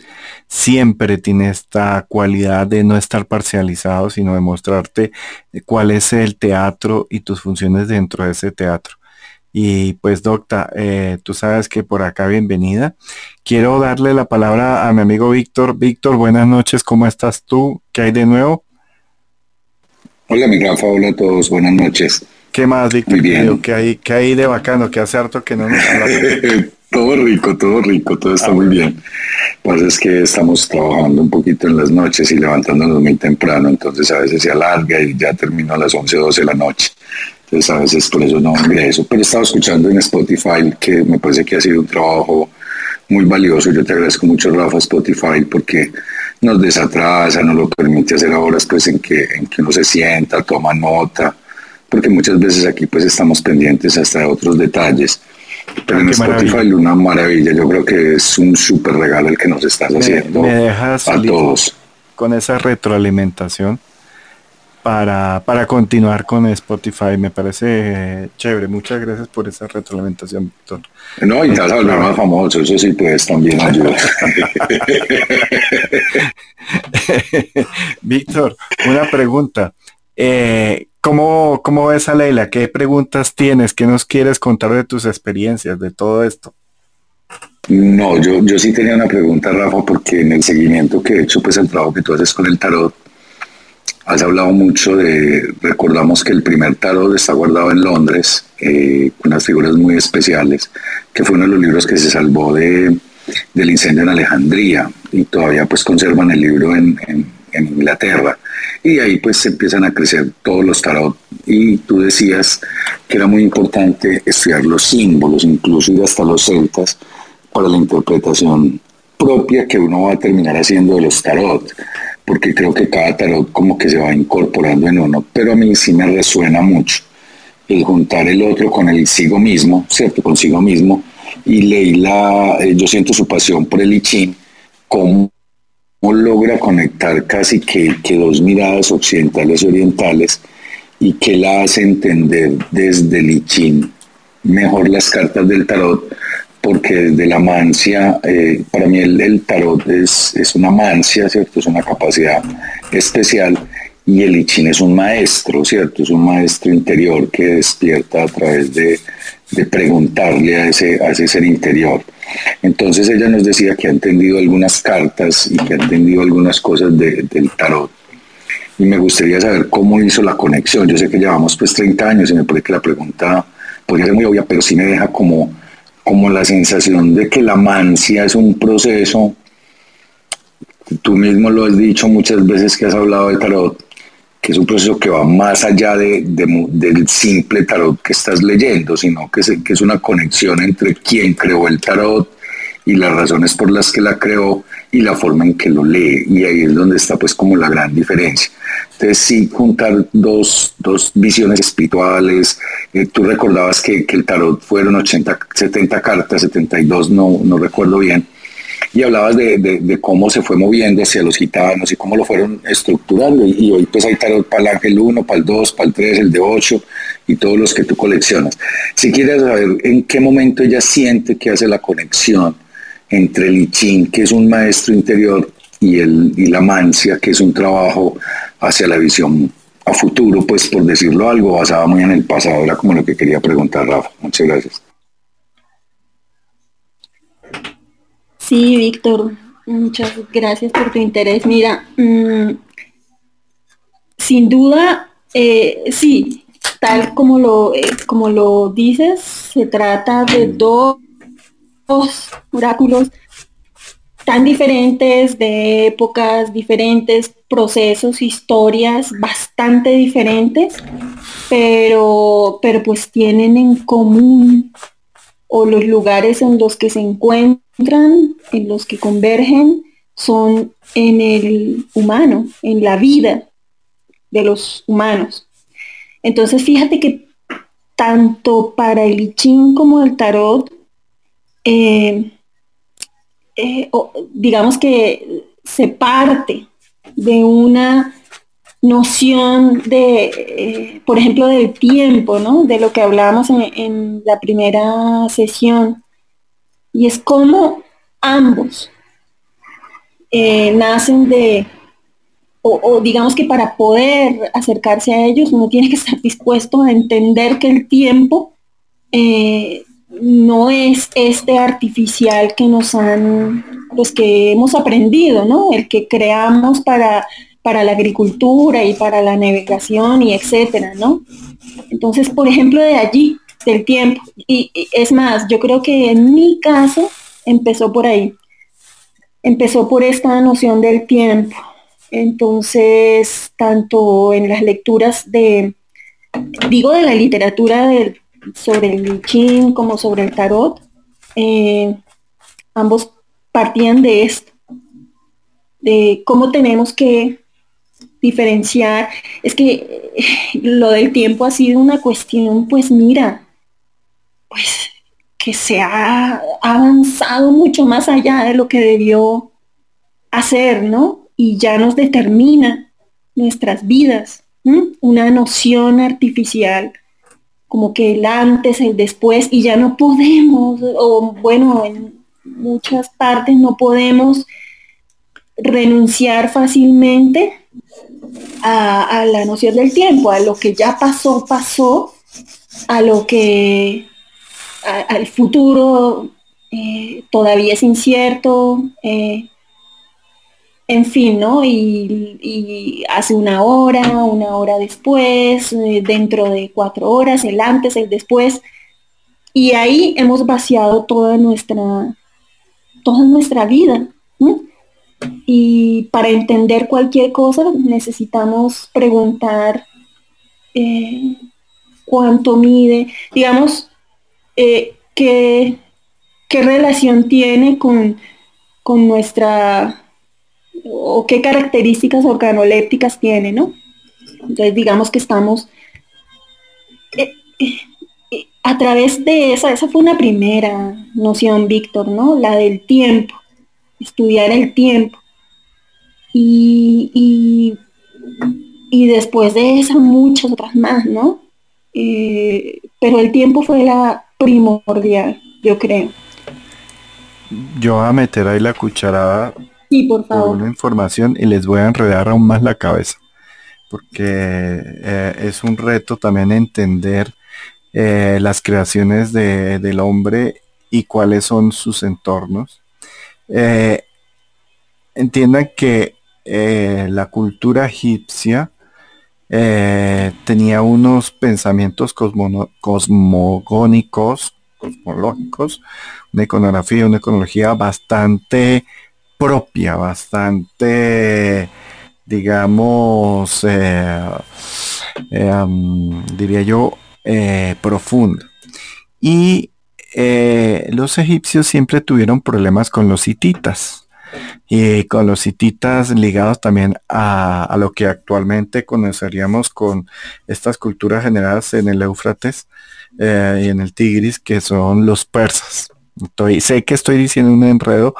siempre tiene esta cualidad de no estar parcializado, sino de mostrarte cuál es el teatro y tus funciones dentro de ese teatro. Y pues docta, eh, tú sabes que por acá bienvenida. Quiero darle la palabra a mi amigo Víctor. Víctor, buenas noches, ¿cómo estás tú? ¿Qué hay de nuevo? Hola, mi Rafa, hola a todos, buenas noches. ¿Qué más, Víctor? bien. ¿Qué hay, qué hay de bacano? Que hace harto que no nos todo rico, todo rico, todo está ah, muy bien. Pues es que estamos trabajando un poquito en las noches y levantándonos muy temprano, entonces a veces se alarga y ya terminó a las 11, 12 de la noche. Entonces a veces por eso no ingreso. Pero he estado escuchando en Spotify que me parece que ha sido un trabajo muy valioso. Yo te agradezco mucho, Rafa, Spotify, porque nos desatrasa, nos lo permite hacer horas pues, en, que, en que uno se sienta, toma nota, porque muchas veces aquí pues estamos pendientes hasta de otros detalles. Pero en Spotify una maravilla, yo creo que es un súper regalo el que nos estás haciendo a todos. Con esa retroalimentación para, para continuar con Spotify. Me parece eh, chévere. Muchas gracias por esa retroalimentación, Víctor. No, y te vas a volver más famoso, eso sí pues también ayuda. Víctor, una pregunta. Eh, ¿cómo, ¿Cómo ves a Leila? ¿Qué preguntas tienes? ¿Qué nos quieres contar de tus experiencias, de todo esto? No, yo, yo sí tenía una pregunta, Rafa, porque en el seguimiento que he hecho, pues el trabajo que tú haces con el tarot, Has hablado mucho de, recordamos que el primer tarot está guardado en Londres, eh, con unas figuras muy especiales, que fue uno de los libros que se salvó de, del incendio en Alejandría y todavía pues conservan el libro en, Inglaterra. Y ahí pues se empiezan a crecer todos los tarot. Y tú decías que era muy importante estudiar los símbolos, incluso ir hasta los celtas, para la interpretación propia que uno va a terminar haciendo de los tarot porque creo que cada tarot como que se va incorporando en uno, pero a mí sí me resuena mucho el juntar el otro con el sigo mismo, ¿cierto? Consigo mismo, y Leila, eh, yo siento su pasión por el I cómo, logra conectar casi que, que dos miradas occidentales y orientales y que la hace entender desde el I mejor las cartas del tarot porque desde la mancia, eh, para mí el, tarot es, es, una mancia, ¿cierto? Es una capacidad especial y el I es un maestro, ¿cierto? Es un maestro interior que despierta a través de, de preguntarle a ese, a ese ser interior. Entonces ella nos decía que ha entendido algunas cartas y que ha entendido algunas cosas del tarot. Y me gustaría saber cómo hizo la conexión. Yo sé que llevamos pues 30 años y me parece que la pregunta podría ser muy obvia, pero sí me deja como, como la sensación de que la mancia es un proceso. Tú mismo lo has dicho muchas veces que has hablado de tarot, que es un proceso que va más allá de, del simple tarot que estás leyendo, sino que es, una conexión entre quien creó el tarot y las razones por las que la creó y la forma en que lo lee. Y ahí es donde está pues como la gran diferencia. Entonces sí, juntar dos, dos visiones espirituales. Eh, tú recordabas que, que, el tarot fueron 80, 70 cartas, 72, no, no recuerdo bien y hablabas de, cómo se fue moviendo hacia los gitanos y cómo lo fueron estructurando. Y, hoy pues hay tarot para el ángel 1, para el 2, para el 3, el de 8 y todos los que tú coleccionas. Si quieres saber en qué momento ella siente que hace la conexión entre el I que es un maestro interior, y, el, y la mancia, que es un trabajo hacia la visión a futuro, pues por decirlo algo, basada muy en el pasado, era como lo que quería preguntar Rafa. Muchas gracias. Sí, Víctor, muchas gracias por tu interés. Mira, mm, sin duda, eh, sí, tal como lo, eh, como lo dices, se trata de dos, oráculos tan diferentes, de épocas diferentes, procesos, historias bastante diferentes, pero, pero pues tienen en común o los lugares en los que se encuentran en los que convergen son en el humano, en la vida de los humanos. Entonces fíjate que tanto para el I como el tarot, eh, eh, digamos que se parte de una noción de, eh, por ejemplo, del tiempo, ¿no? De lo que hablábamos en la primera sesión, y es como ambos eh, nacen de, o, digamos que para poder acercarse a ellos uno tiene que estar dispuesto a entender que el tiempo eh, no es este artificial que nos han, pues que hemos aprendido, ¿no? El que creamos para, para la agricultura y para la navegación y etcétera, ¿no? Entonces, por ejemplo, de allí del tiempo. Y, es más, yo creo que en mi caso empezó por ahí. Empezó por esta noción del tiempo. Entonces, tanto en las lecturas de, digo, de la literatura sobre el I como sobre el tarot, eh, ambos partían de esto, de cómo tenemos que diferenciar. Es que lo del tiempo ha sido una cuestión, pues mira, pues que se ha avanzado mucho más allá de lo que debió hacer, ¿no? Y ya nos determina nuestras vidas, una noción artificial, como que el antes, el después, y ya no podemos, o bueno, en muchas partes no podemos renunciar fácilmente a, a la noción del tiempo, a lo que ya pasó, pasó, a lo que al futuro eh, todavía es incierto, eh, en fin, ¿no? Y, hace una hora, una hora después, eh, dentro de cuatro horas, el antes, el después. Y ahí hemos vaciado toda nuestra, toda nuestra vida. Y para entender cualquier cosa necesitamos preguntar cuánto mide. Digamos, eh, qué, relación tiene con, nuestra, o qué características organolépticas tiene, ¿no? Entonces digamos que estamos eh, eh, a través de esa, esa fue una primera noción, Víctor, ¿no? La del tiempo, estudiar el tiempo. Y, y, después de esa muchas otras más, ¿no? pero el tiempo fue la, primordial, yo creo. Yo voy a meter ahí la cucharada sí, por, favor. una información y les voy a enredar aún más la cabeza, porque eh, es un reto también entender eh, las creaciones del hombre y cuáles son sus entornos. Eh, entiendan que la cultura egipcia tenía unos pensamientos cosmogónicos, cosmológicos, una iconografía, una iconología bastante propia, bastante, digamos, eh, eh, diría yo, eh, profunda. Y los egipcios siempre tuvieron problemas con los hititas y con los hititas ligados también a, lo que actualmente conoceríamos con estas culturas generadas en el Éufrates y en el Tigris, que son los persas sé que estoy diciendo un enredo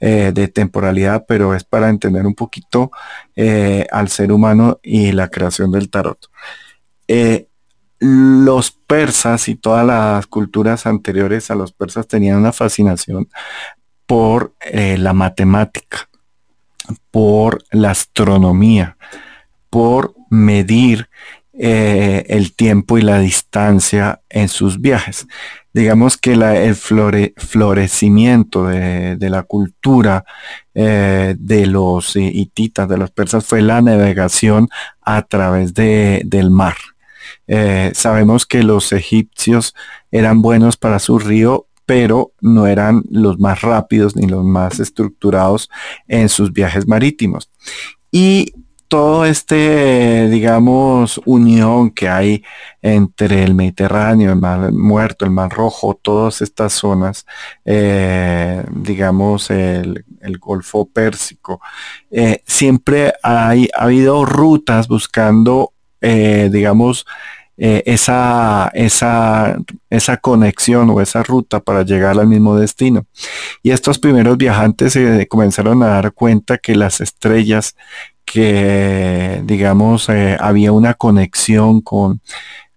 eh, de temporalidad, pero es para entender un poquito eh, al ser humano y la creación del tarot. Eh, los persas y todas las culturas anteriores a los persas tenían una fascinación por la matemática, por la astronomía, por medir el tiempo y la distancia en sus viajes digamos que el florecimiento de, la cultura eh, de los hititas, de los persas, fue la navegación a través del mar. Eh, sabemos que los egipcios eran buenos para su río, pero no eran los más rápidos ni los más estructurados en sus viajes marítimos. Y todo este, digamos, unión que hay entre el Mediterráneo, el Mar Muerto, el Mar Rojo, todas estas zonas, eh, digamos, el, Golfo Pérsico, eh, siempre hay, ha habido rutas buscando, eh, digamos, esa, esa, esa conexión o esa ruta para llegar al mismo destino. Y estos primeros viajantes se comenzaron a dar cuenta que las estrellas que, digamos, eh, había una conexión con,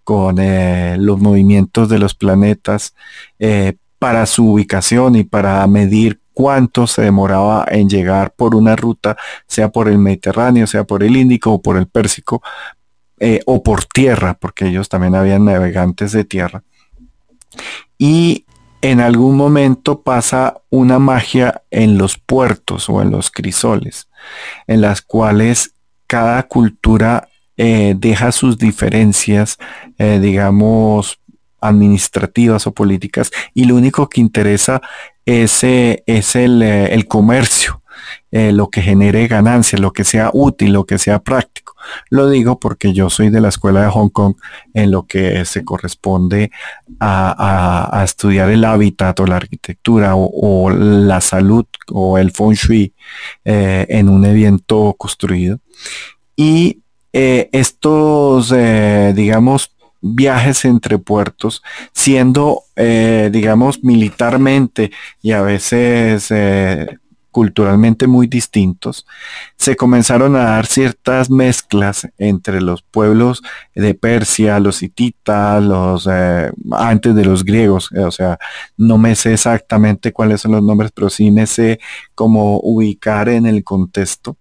con eh, los movimientos de los planetas eh, para su ubicación y para medir cuánto se demoraba en llegar por una ruta, sea por el Mediterráneo, sea por el Índico o por el Pérsico, o por tierra, porque ellos también habían navegantes de tierra. Y en algún momento pasa una magia en los puertos o en los crisoles en las cuales cada cultura eh, deja sus diferencias, eh, digamos, administrativas o políticas, y lo único que interesa es, eh, es el, comercio, lo que genere ganancia, lo que sea útil, lo que sea práctico. Lo digo porque yo soy de la escuela de Hong Kong en lo que se corresponde a, estudiar el hábitat o la arquitectura o, la salud o el feng shui eh, en un evento construido. Y eh, estos, eh, digamos, viajes entre puertos, siendo, digamos, militarmente y a veces culturalmente muy distintos, se comenzaron a dar ciertas mezclas entre los pueblos de Persia, los hititas, los eh, antes de los griegos, o sea, no me sé exactamente cuáles son los nombres, pero sí me sé cómo ubicar en el contexto.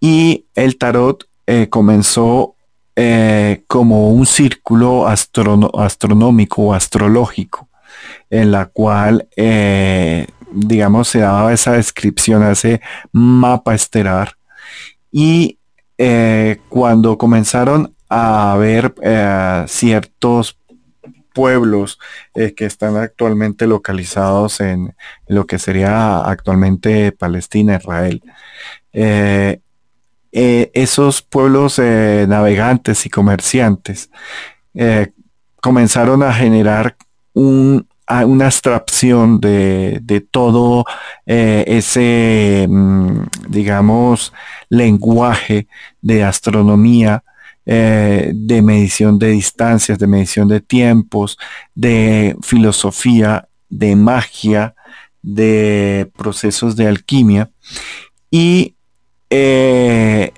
Y el tarot eh, comenzó eh, como un círculo astronómico o astrológico, en la cual digamos, se daba esa descripción, ese mapa estelar. Y eh, cuando comenzaron a ver eh, ciertos pueblos eh, que están actualmente localizados en lo que sería actualmente Palestina, Israel. esos pueblos navegantes y comerciantes comenzaron a generar un, una abstracción de, todo eh, ese, mm, digamos, lenguaje de astronomía, eh, de medición de distancias, de medición de tiempos, de filosofía, de magia, de procesos de alquimia. Y eh,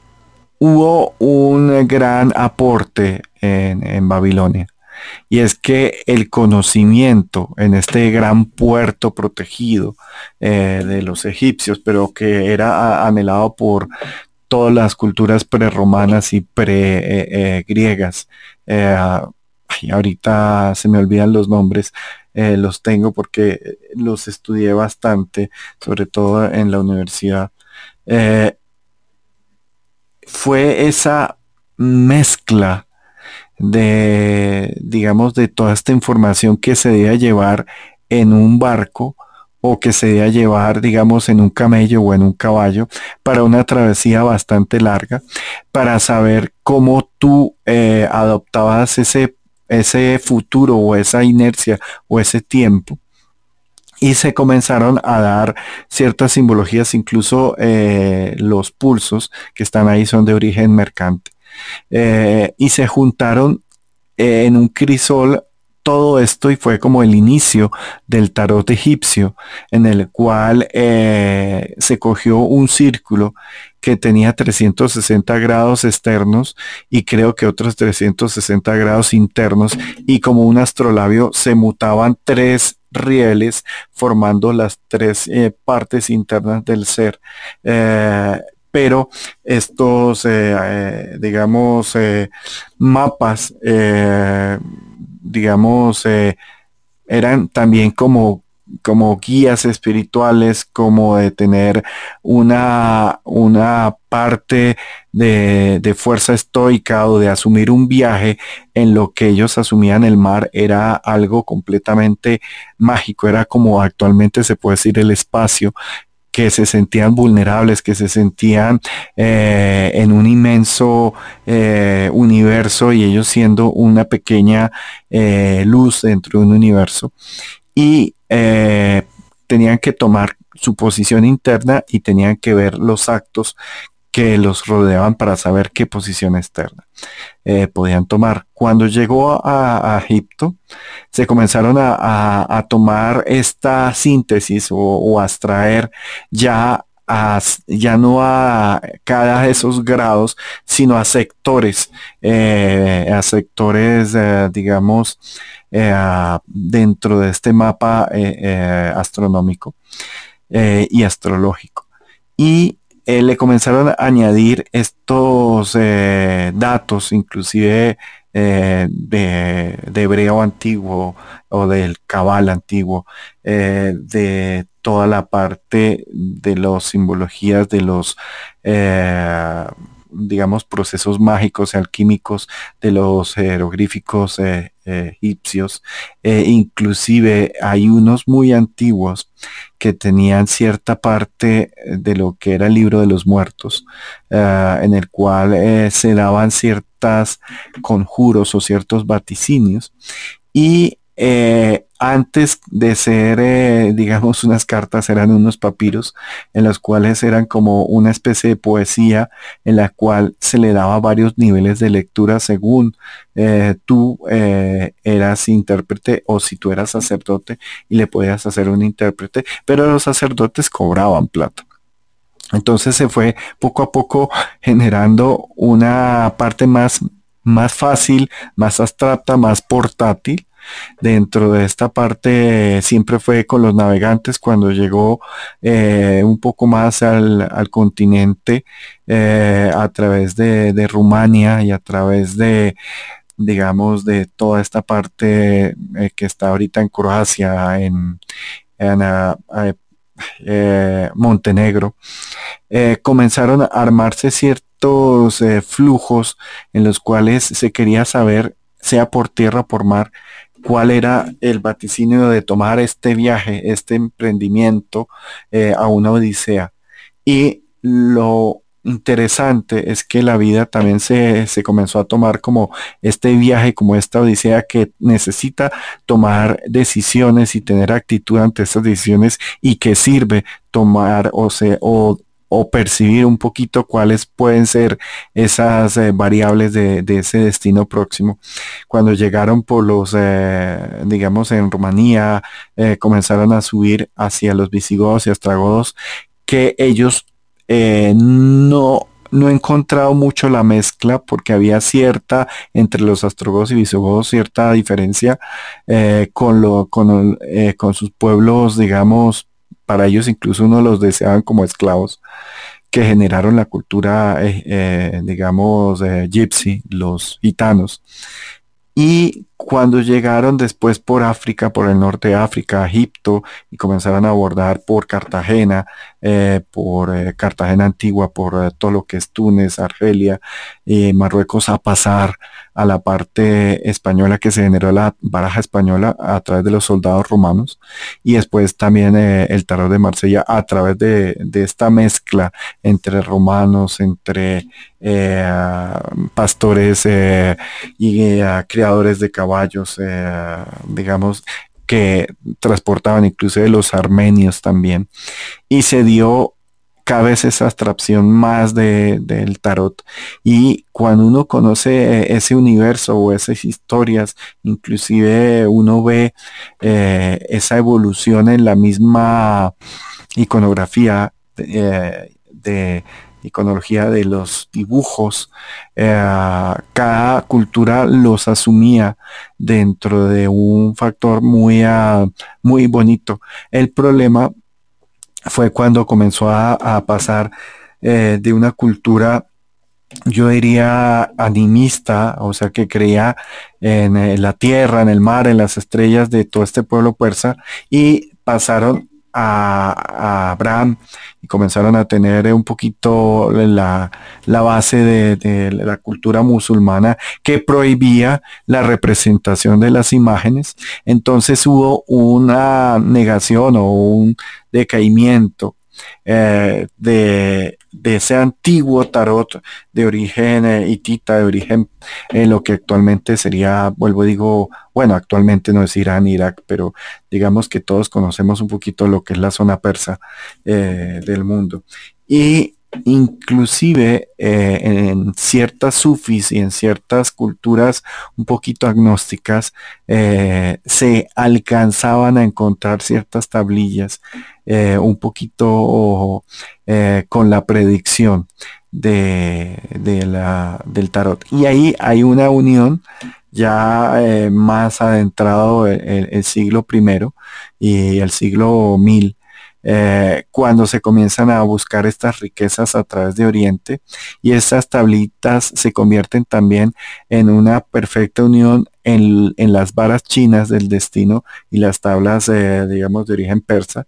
hubo un gran aporte en Babilonia y es que el conocimiento en este gran puerto protegido eh, de los egipcios, pero que era anhelado por todas las culturas preromanas y pre-griegas, eh, ahorita se me olvidan los nombres, eh, los tengo porque los estudié bastante, sobre todo en la universidad. Eh, fue esa mezcla de, digamos, de toda esta información que se debía llevar en un barco o que se debía llevar, digamos, en un camello o en un caballo para una travesía bastante larga, para saber cómo tú eh, adoptabas ese, ese futuro o esa inercia o ese tiempo y se comenzaron a dar ciertas simbologías, incluso eh, los pulsos que están ahí son de origen mercante. Eh, y se juntaron en un crisol todo esto y fue como el inicio del tarot egipcio, en el cual eh, se cogió un círculo que tenía 360 grados externos y creo que otros 360 grados internos y como un astrolabio se mutaban tres rieles formando las tres eh, partes internas del ser. Eh, pero estos, digamos, mapas digamos, eh, eran también como, como guías espirituales, como de tener una, una parte de, fuerza estoica o de asumir un viaje en lo que ellos asumían el mar era algo completamente mágico, era como actualmente se puede decir el espacio que se sentían vulnerables, que se sentían eh, en un inmenso eh, universo y ellos siendo una pequeña eh, luz dentro de un universo. Y tenían que tomar su posición interna y tenían que ver los actos que los rodeaban para saber qué posición externa eh, podían tomar. Cuando llegó a, Egipto, se comenzaron a, tomar esta síntesis o, a extraer ya ya no a cada de esos grados, sino a sectores, eh, a sectores, eh, digamos, dentro de este mapa astronómico y astrológico. Y eh, le comenzaron a añadir estos eh, datos, inclusive eh, de, hebreo antiguo o del cabal antiguo, de toda la parte de las simbologías de los digamos, procesos mágicos y alquímicos de los jeroglíficos egipcios. inclusive hay unos muy antiguos que tenían cierta parte de lo que era el libro de los muertos, eh, en el cual eh, se daban ciertas conjuros o ciertos vaticinios. Y eh, antes de ser, digamos, unas cartas, eran unos papiros en los cuales eran como una especie de poesía en la cual se le daba varios niveles de lectura según eh, tú eh, eras intérprete o si tú eras sacerdote y le podías hacer un intérprete, pero los sacerdotes cobraban plata. Entonces se fue poco a poco generando una parte más, más fácil, más abstracta, más portátil, dentro de esta parte siempre fue con los navegantes cuando llegó eh, un poco más al, continente a través de, Rumania y a través de, digamos, de toda esta parte eh, que está ahorita en Croacia, en, ah, eh, Montenegro, eh, comenzaron a armarse ciertos flujos en los cuales se quería saber, sea por tierra o por mar, cuál era el vaticinio de tomar este viaje, este emprendimiento a una odisea. Y lo interesante es que la vida también se, se, comenzó a tomar como este viaje, como esta odisea que necesita tomar decisiones y tener actitud ante estas decisiones y que sirve tomar o, se, o, o percibir un poquito cuáles pueden ser esas eh, variables de, ese destino próximo. Cuando llegaron por los, eh, digamos, en Rumanía, eh, comenzaron a subir hacia los visigodos y astragodos, que ellos no, no he encontrado mucho la mezcla porque había cierta entre los astrogodos y visigodos cierta diferencia con lo con, con sus pueblos digamos para ellos incluso uno los deseaban como esclavos que generaron la cultura digamos gypsy los gitanos. Y cuando llegaron después por África, por el norte de África, Egipto, y comenzaron a abordar por Cartagena, eh, por eh, Cartagena Antigua, por eh, todo lo que es Túnez, Argelia, Marruecos, a pasar a la parte española que se generó la baraja española a través de los soldados romanos, y después también el tarot de Marsella a través de, esta mezcla entre romanos, entre pastores y criadores de caballos, digamos, que transportaban incluso de los armenios también. Y se dio cada vez esa abstracción más de, del tarot. Y cuando uno conoce ese universo o esas historias, inclusive uno ve eh, esa evolución en la misma iconografía eh, de iconología de los dibujos, eh, cada cultura los asumía dentro de un factor muy, ah, muy bonito. El problema fue cuando comenzó a, pasar eh, de una cultura yo diría animista, o sea, que creía en eh, la tierra, en el mar, en las estrellas de todo este pueblo persa, y pasaron a, Abraham y comenzaron a tener un poquito la, base de, la cultura musulmana que prohibía la representación de las imágenes. Entonces hubo una negación o un decaimiento eh, de, ese antiguo tarot de origen eh, hitita, de origen en lo que actualmente sería, vuelvo digo, bueno, actualmente no es Irán, Irak, pero digamos que todos conocemos un poquito lo que es la zona persa eh, del mundo. Y inclusive eh, en ciertas sufis y en ciertas culturas un poquito agnósticas eh, se alcanzaban a encontrar ciertas tablillas eh, un poquito con la predicción de, del tarot. Y ahí hay una unión ya más adentrado el, el, siglo primero y el siglo mil eh, cuando se comienzan a buscar estas riquezas a través de Oriente y estas tablitas se convierten también en una perfecta unión en, las varas chinas del destino y las tablas, eh, digamos, de origen persa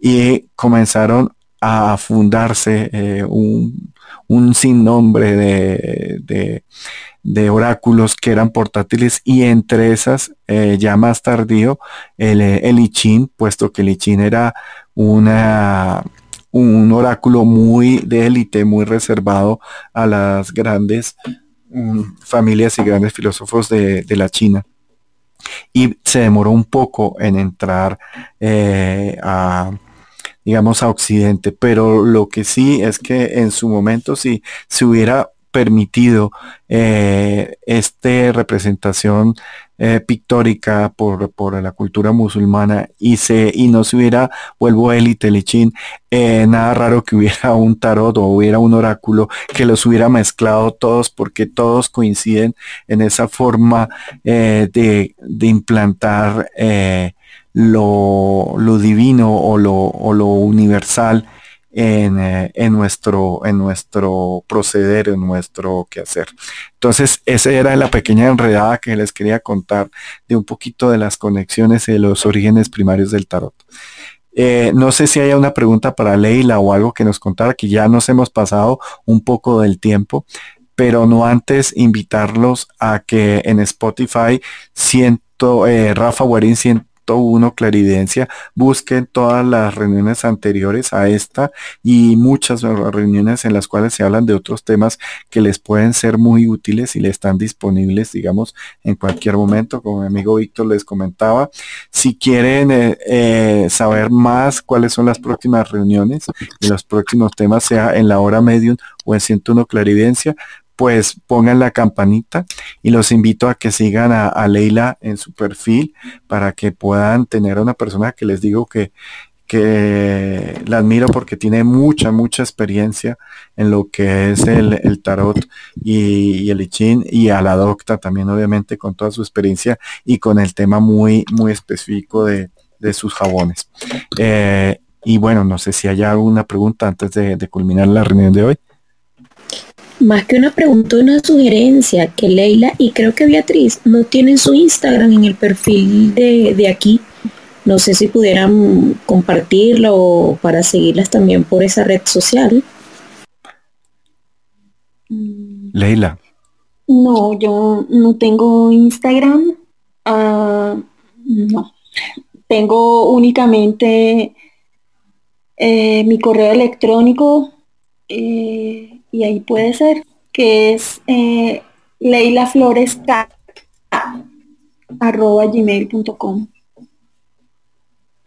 y comenzaron a fundarse eh, un, un sinnumbre de, oráculos que eran portátiles y entre esas, ya más tardío, el, el I puesto que el I era una, un oráculo muy de élite, muy reservado a las grandes mm, familias y grandes filósofos de, la China. Y se demoró un poco en entrar eh, a, digamos, a Occidente, pero lo que sí es que en su momento, si se hubiera permitido eh, esta representación eh, pictórica por, por, la cultura musulmana y se y no se hubiera vuelvo élite lichín eh, nada raro que hubiera un tarot o hubiera un oráculo que los hubiera mezclado todos porque todos coinciden en esa forma de, de, implantar lo, lo, divino o lo, o lo universal eh, en, nuestro, en nuestro proceder, en nuestro quehacer. Entonces, esa era la pequeña enredada que les quería contar de un poquito de las conexiones y de los orígenes primarios del tarot. Eh, no sé si haya una pregunta para Leila o algo que nos contara, que ya nos hemos pasado un poco del tiempo, pero no antes invitarlos a que en Spotify siento, eh, Rafa Guarín uno Claridencia, busquen todas las reuniones anteriores a esta y muchas reuniones en las cuales se hablan de otros temas que les pueden ser muy útiles y le están disponibles, digamos, en cualquier momento, como mi amigo Víctor les comentaba. Si quieren eh, eh, saber más cuáles son las próximas reuniones y los próximos temas, sea en la hora medium o en 101 Claridencia, pues pongan la campanita y los invito a que sigan a, Leila en su perfil para que puedan tener a una persona que les digo que, que la admiro porque tiene mucha, mucha experiencia en lo que es el, tarot y, el I y a la docta también obviamente con toda su experiencia y con el tema muy, muy específico de, sus jabones. Eh, y bueno, no sé si hay alguna pregunta antes de culminar la reunión de hoy. Más que una pregunta, una sugerencia, que Leila y creo que Beatriz no tienen su Instagram en el perfil de, de aquí. No sé si pudieran compartirlo o para seguirlas también por esa red social. Leila. No, yo no tengo Instagram. Ah, no. Tengo únicamente eh, mi correo electrónico eh, y ahí puede ser, que es eh, arroba gmail.com.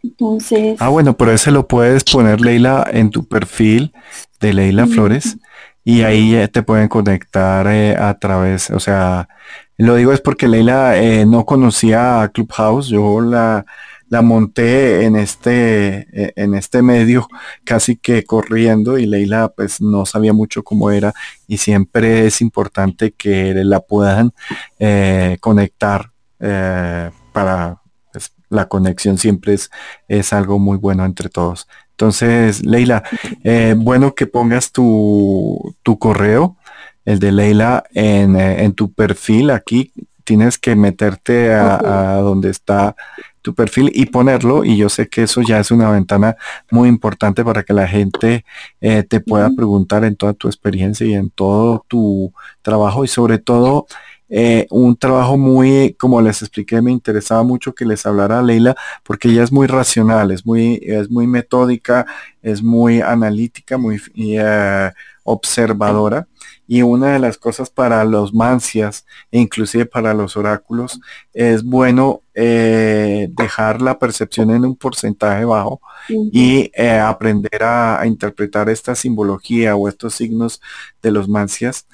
Entonces. Ah, bueno, pero ese lo puedes poner, Leila, en tu perfil de Leila Flores y ahí te pueden conectar eh, a través, o sea, lo digo es porque Leila eh, no conocía a Clubhouse, yo la, la monté en este, eh, en este medio casi que corriendo y Leila pues no sabía mucho cómo era y siempre es importante que la puedan conectar para pues, la conexión siempre es, es algo muy bueno entre todos. Entonces, Leila, eh, bueno que pongas tu, correo, el de Leila, en, eh, en, tu perfil aquí. Tienes que meterte a, donde está tu perfil y ponerlo. Y yo sé que eso ya es una ventana muy importante para que la gente eh, te pueda preguntar en toda tu experiencia y en todo tu trabajo y sobre todo eh, un trabajo muy, como les expliqué, me interesaba mucho que les hablara Leila, porque ella es muy racional, es muy, es muy metódica, es muy analítica, muy eh, observadora. Y una de las cosas para los mancias e inclusive para los oráculos es bueno eh, dejar la percepción en un porcentaje bajo y aprender a, interpretar esta simbología o estos signos de los mancias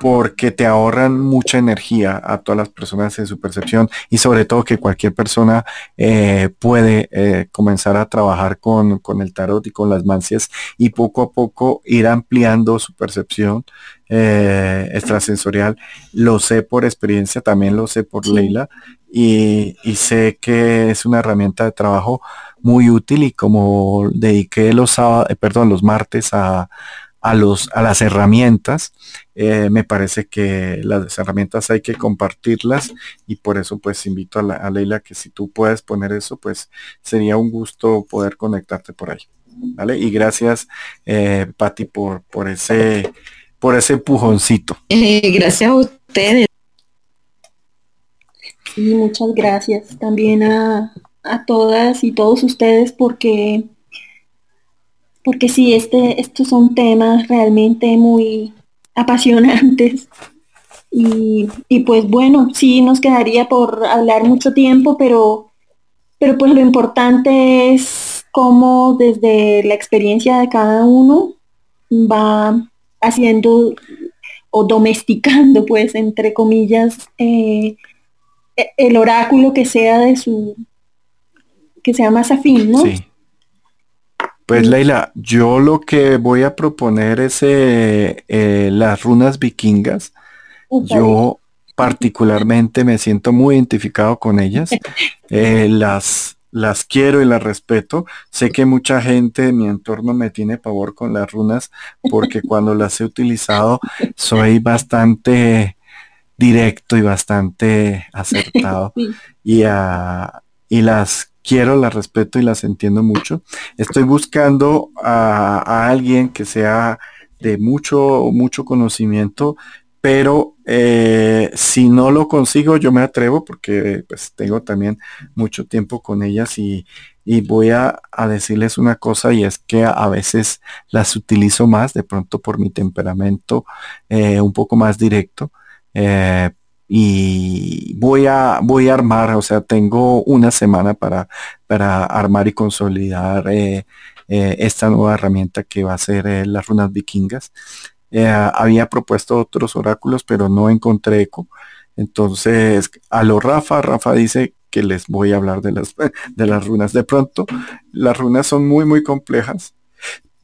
porque te ahorran mucha energía a todas las personas en su percepción y sobre todo que cualquier persona eh, puede eh, comenzar a trabajar con, con, el tarot y con las mancias y poco a poco ir ampliando su percepción eh, extrasensorial. Lo sé por experiencia, también lo sé por Leila y, y sé que es una herramienta de trabajo muy útil y como dediqué los sábados, perdón, los martes a, a, los, a las herramientas. Eh, me parece que las herramientas hay que compartirlas y por eso pues invito a, la, Leila que si tú puedes poner eso, pues sería un gusto poder conectarte por ahí. ¿Vale? Y gracias, eh, Patti, por, por ese por ese empujoncito. Eh, gracias a ustedes. Sí, muchas gracias también a, a todas y todos ustedes porque porque sí, este, estos son temas realmente muy apasionantes. Y, pues bueno, sí nos quedaría por hablar mucho tiempo, pero, pero pues lo importante es cómo desde la experiencia de cada uno va haciendo o domesticando, pues, entre comillas, eh, e, el oráculo que sea de su, que sea más afín, ¿no? Pues Leila, yo lo que voy a proponer es eh, eh, las runas vikingas. Yo particularmente me siento muy identificado con ellas. Eh, las, las quiero y las respeto. Sé que mucha gente en mi entorno me tiene pavor con las runas porque cuando las he utilizado soy bastante directo y bastante acertado. Y, a, y las quiero, las respeto y las entiendo mucho. Estoy buscando a, alguien que sea de mucho, mucho conocimiento, pero eh, si no lo consigo, yo me atrevo porque pues tengo también mucho tiempo con ellas y, voy a, decirles una cosa y es que a, veces las utilizo más de pronto por mi temperamento eh, un poco más directo. Eh, y voy a, voy a armar, o sea, tengo una semana para, para armar y consolidar eh, eh, esta nueva herramienta que va a ser eh, las runas vikingas. había propuesto otros oráculos, pero no encontré eco. Entonces, a lo Rafa, Rafa dice que les voy a hablar de las, de las runas. De pronto, las runas son muy, muy complejas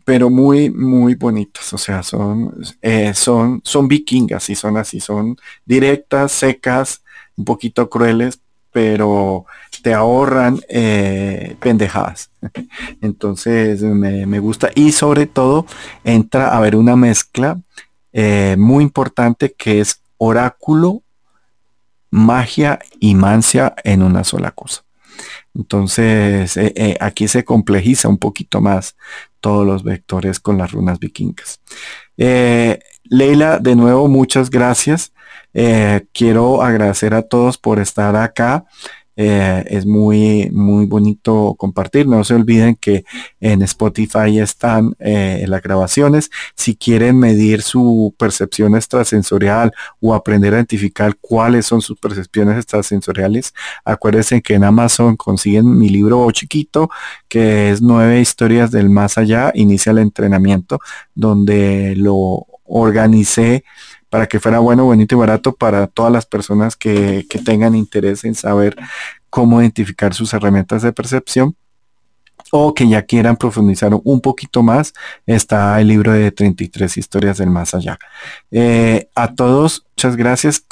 pero muy, muy bonitas. O sea, son, eh, son, son vikingas y son así, son directas, secas, un poquito crueles, pero te ahorran eh, pendejadas. Entonces me, gusta y sobre todo entra a ver una mezcla eh, muy importante que es oráculo, magia y mancia en una sola cosa. Entonces, aquí se complejiza un poquito más todos los vectores con las runas vikingas. Leila, de nuevo, muchas gracias. quiero agradecer a todos por estar acá. Eh, es muy, muy bonito compartir. No se olviden que en Spotify están eh, las grabaciones. Si quieren medir su percepción extrasensorial o aprender a identificar cuáles son sus percepciones extrasensoriales, acuérdense que en Amazon consiguen mi libro chiquito, que es nueve historias del más allá, inicia el entrenamiento, donde lo organicé para que fuera bueno, bonito y barato para todas las personas que, que tengan interés en saber cómo identificar sus herramientas de percepción o que ya quieran profundizar un poquito más, está el libro de 33 historias del más allá. Eh, a todos, muchas gracias.